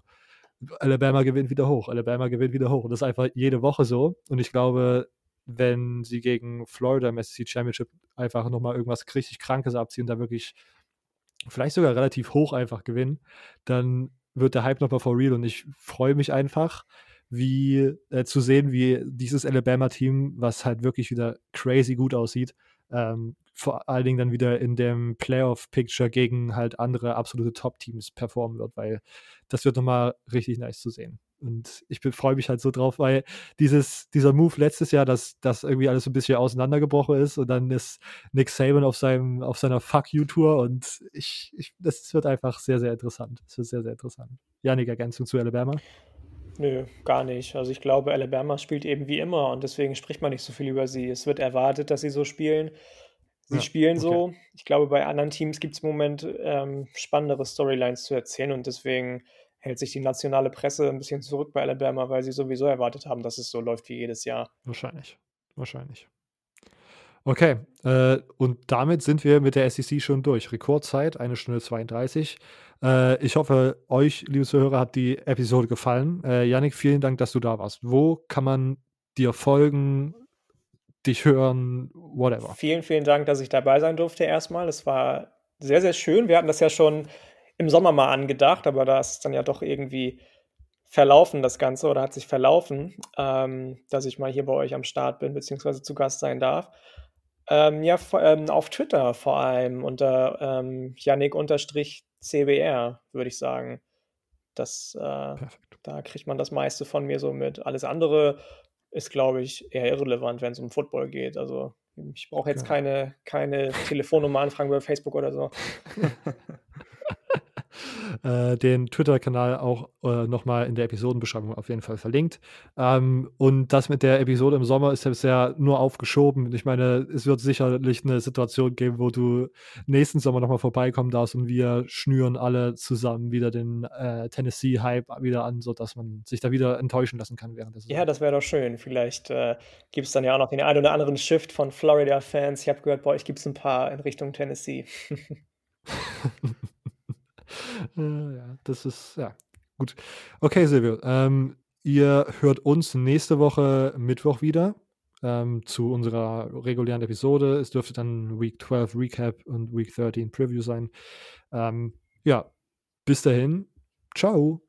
Alabama gewinnt wieder hoch, Alabama gewinnt wieder hoch. Und das ist einfach jede Woche so. Und ich glaube, wenn sie gegen Florida im SEC Championship einfach nochmal irgendwas richtig Krankes abziehen da wirklich vielleicht sogar relativ hoch einfach gewinnen, dann wird der Hype nochmal for real und ich freue mich einfach, wie äh, zu sehen, wie dieses Alabama-Team, was halt wirklich wieder crazy gut aussieht, ähm, vor allen Dingen dann wieder in dem Playoff-Picture gegen halt andere absolute Top-Teams performen wird, weil das wird nochmal richtig nice zu sehen. Und ich freue mich halt so drauf, weil dieses, dieser Move letztes Jahr, dass das irgendwie alles so ein bisschen auseinandergebrochen ist und dann ist Nick Saban auf, seinem, auf seiner Fuck You-Tour und ich, ich, das wird einfach sehr, sehr interessant. Es wird sehr, sehr interessant. Janik, Ergänzung zu Alabama? Nö, gar nicht. Also ich glaube, Alabama spielt eben wie immer und deswegen spricht man nicht so viel über sie. Es wird erwartet, dass sie so spielen. Sie ja, spielen okay. so. Ich glaube, bei anderen Teams gibt es im Moment ähm, spannendere Storylines zu erzählen und deswegen hält sich die nationale Presse ein bisschen zurück bei Alabama, weil sie sowieso erwartet haben, dass es so läuft wie jedes Jahr. Wahrscheinlich. Wahrscheinlich. Okay, äh, und damit sind wir mit der SEC schon durch. Rekordzeit, eine Stunde 32. Äh, ich hoffe, euch, liebe Zuhörer, hat die Episode gefallen. Äh, Yannick, vielen Dank, dass du da warst. Wo kann man dir folgen, dich hören, whatever? Vielen, vielen Dank, dass ich dabei sein durfte erstmal. Es war sehr, sehr schön. Wir hatten das ja schon im Sommer mal angedacht, aber da ist dann ja doch irgendwie verlaufen, das Ganze, oder hat sich verlaufen, ähm, dass ich mal hier bei euch am Start bin, beziehungsweise zu Gast sein darf. Ähm, ja, ähm, auf Twitter vor allem unter ähm, Yannick-CBR, würde ich sagen. Das, äh, da kriegt man das meiste von mir so mit. Alles andere ist, glaube ich, eher irrelevant, wenn es um Football geht. Also ich brauche jetzt ja. keine, keine Telefonnummer anfragen bei Facebook oder so. äh, den Twitter-Kanal auch äh, nochmal in der Episodenbeschreibung auf jeden Fall verlinkt. Ähm, und das mit der Episode im Sommer ist ja bisher nur aufgeschoben. Ich meine, es wird sicherlich eine Situation geben, wo du nächsten Sommer nochmal vorbeikommen darfst und wir schnüren alle zusammen wieder den äh, Tennessee-Hype wieder an, sodass man sich da wieder enttäuschen lassen kann während des Ja, das wäre doch schön. Vielleicht äh, gibt es dann ja auch noch den einen oder anderen Shift von Florida-Fans. Ich habe gehört, bei euch gibt es ein paar in Richtung Tennessee. äh, ja, das ist, ja, gut. Okay, Silvio, ähm, ihr hört uns nächste Woche Mittwoch wieder ähm, zu unserer regulären Episode. Es dürfte dann Week 12 Recap und Week 13 Preview sein. Ähm, ja, bis dahin. Ciao.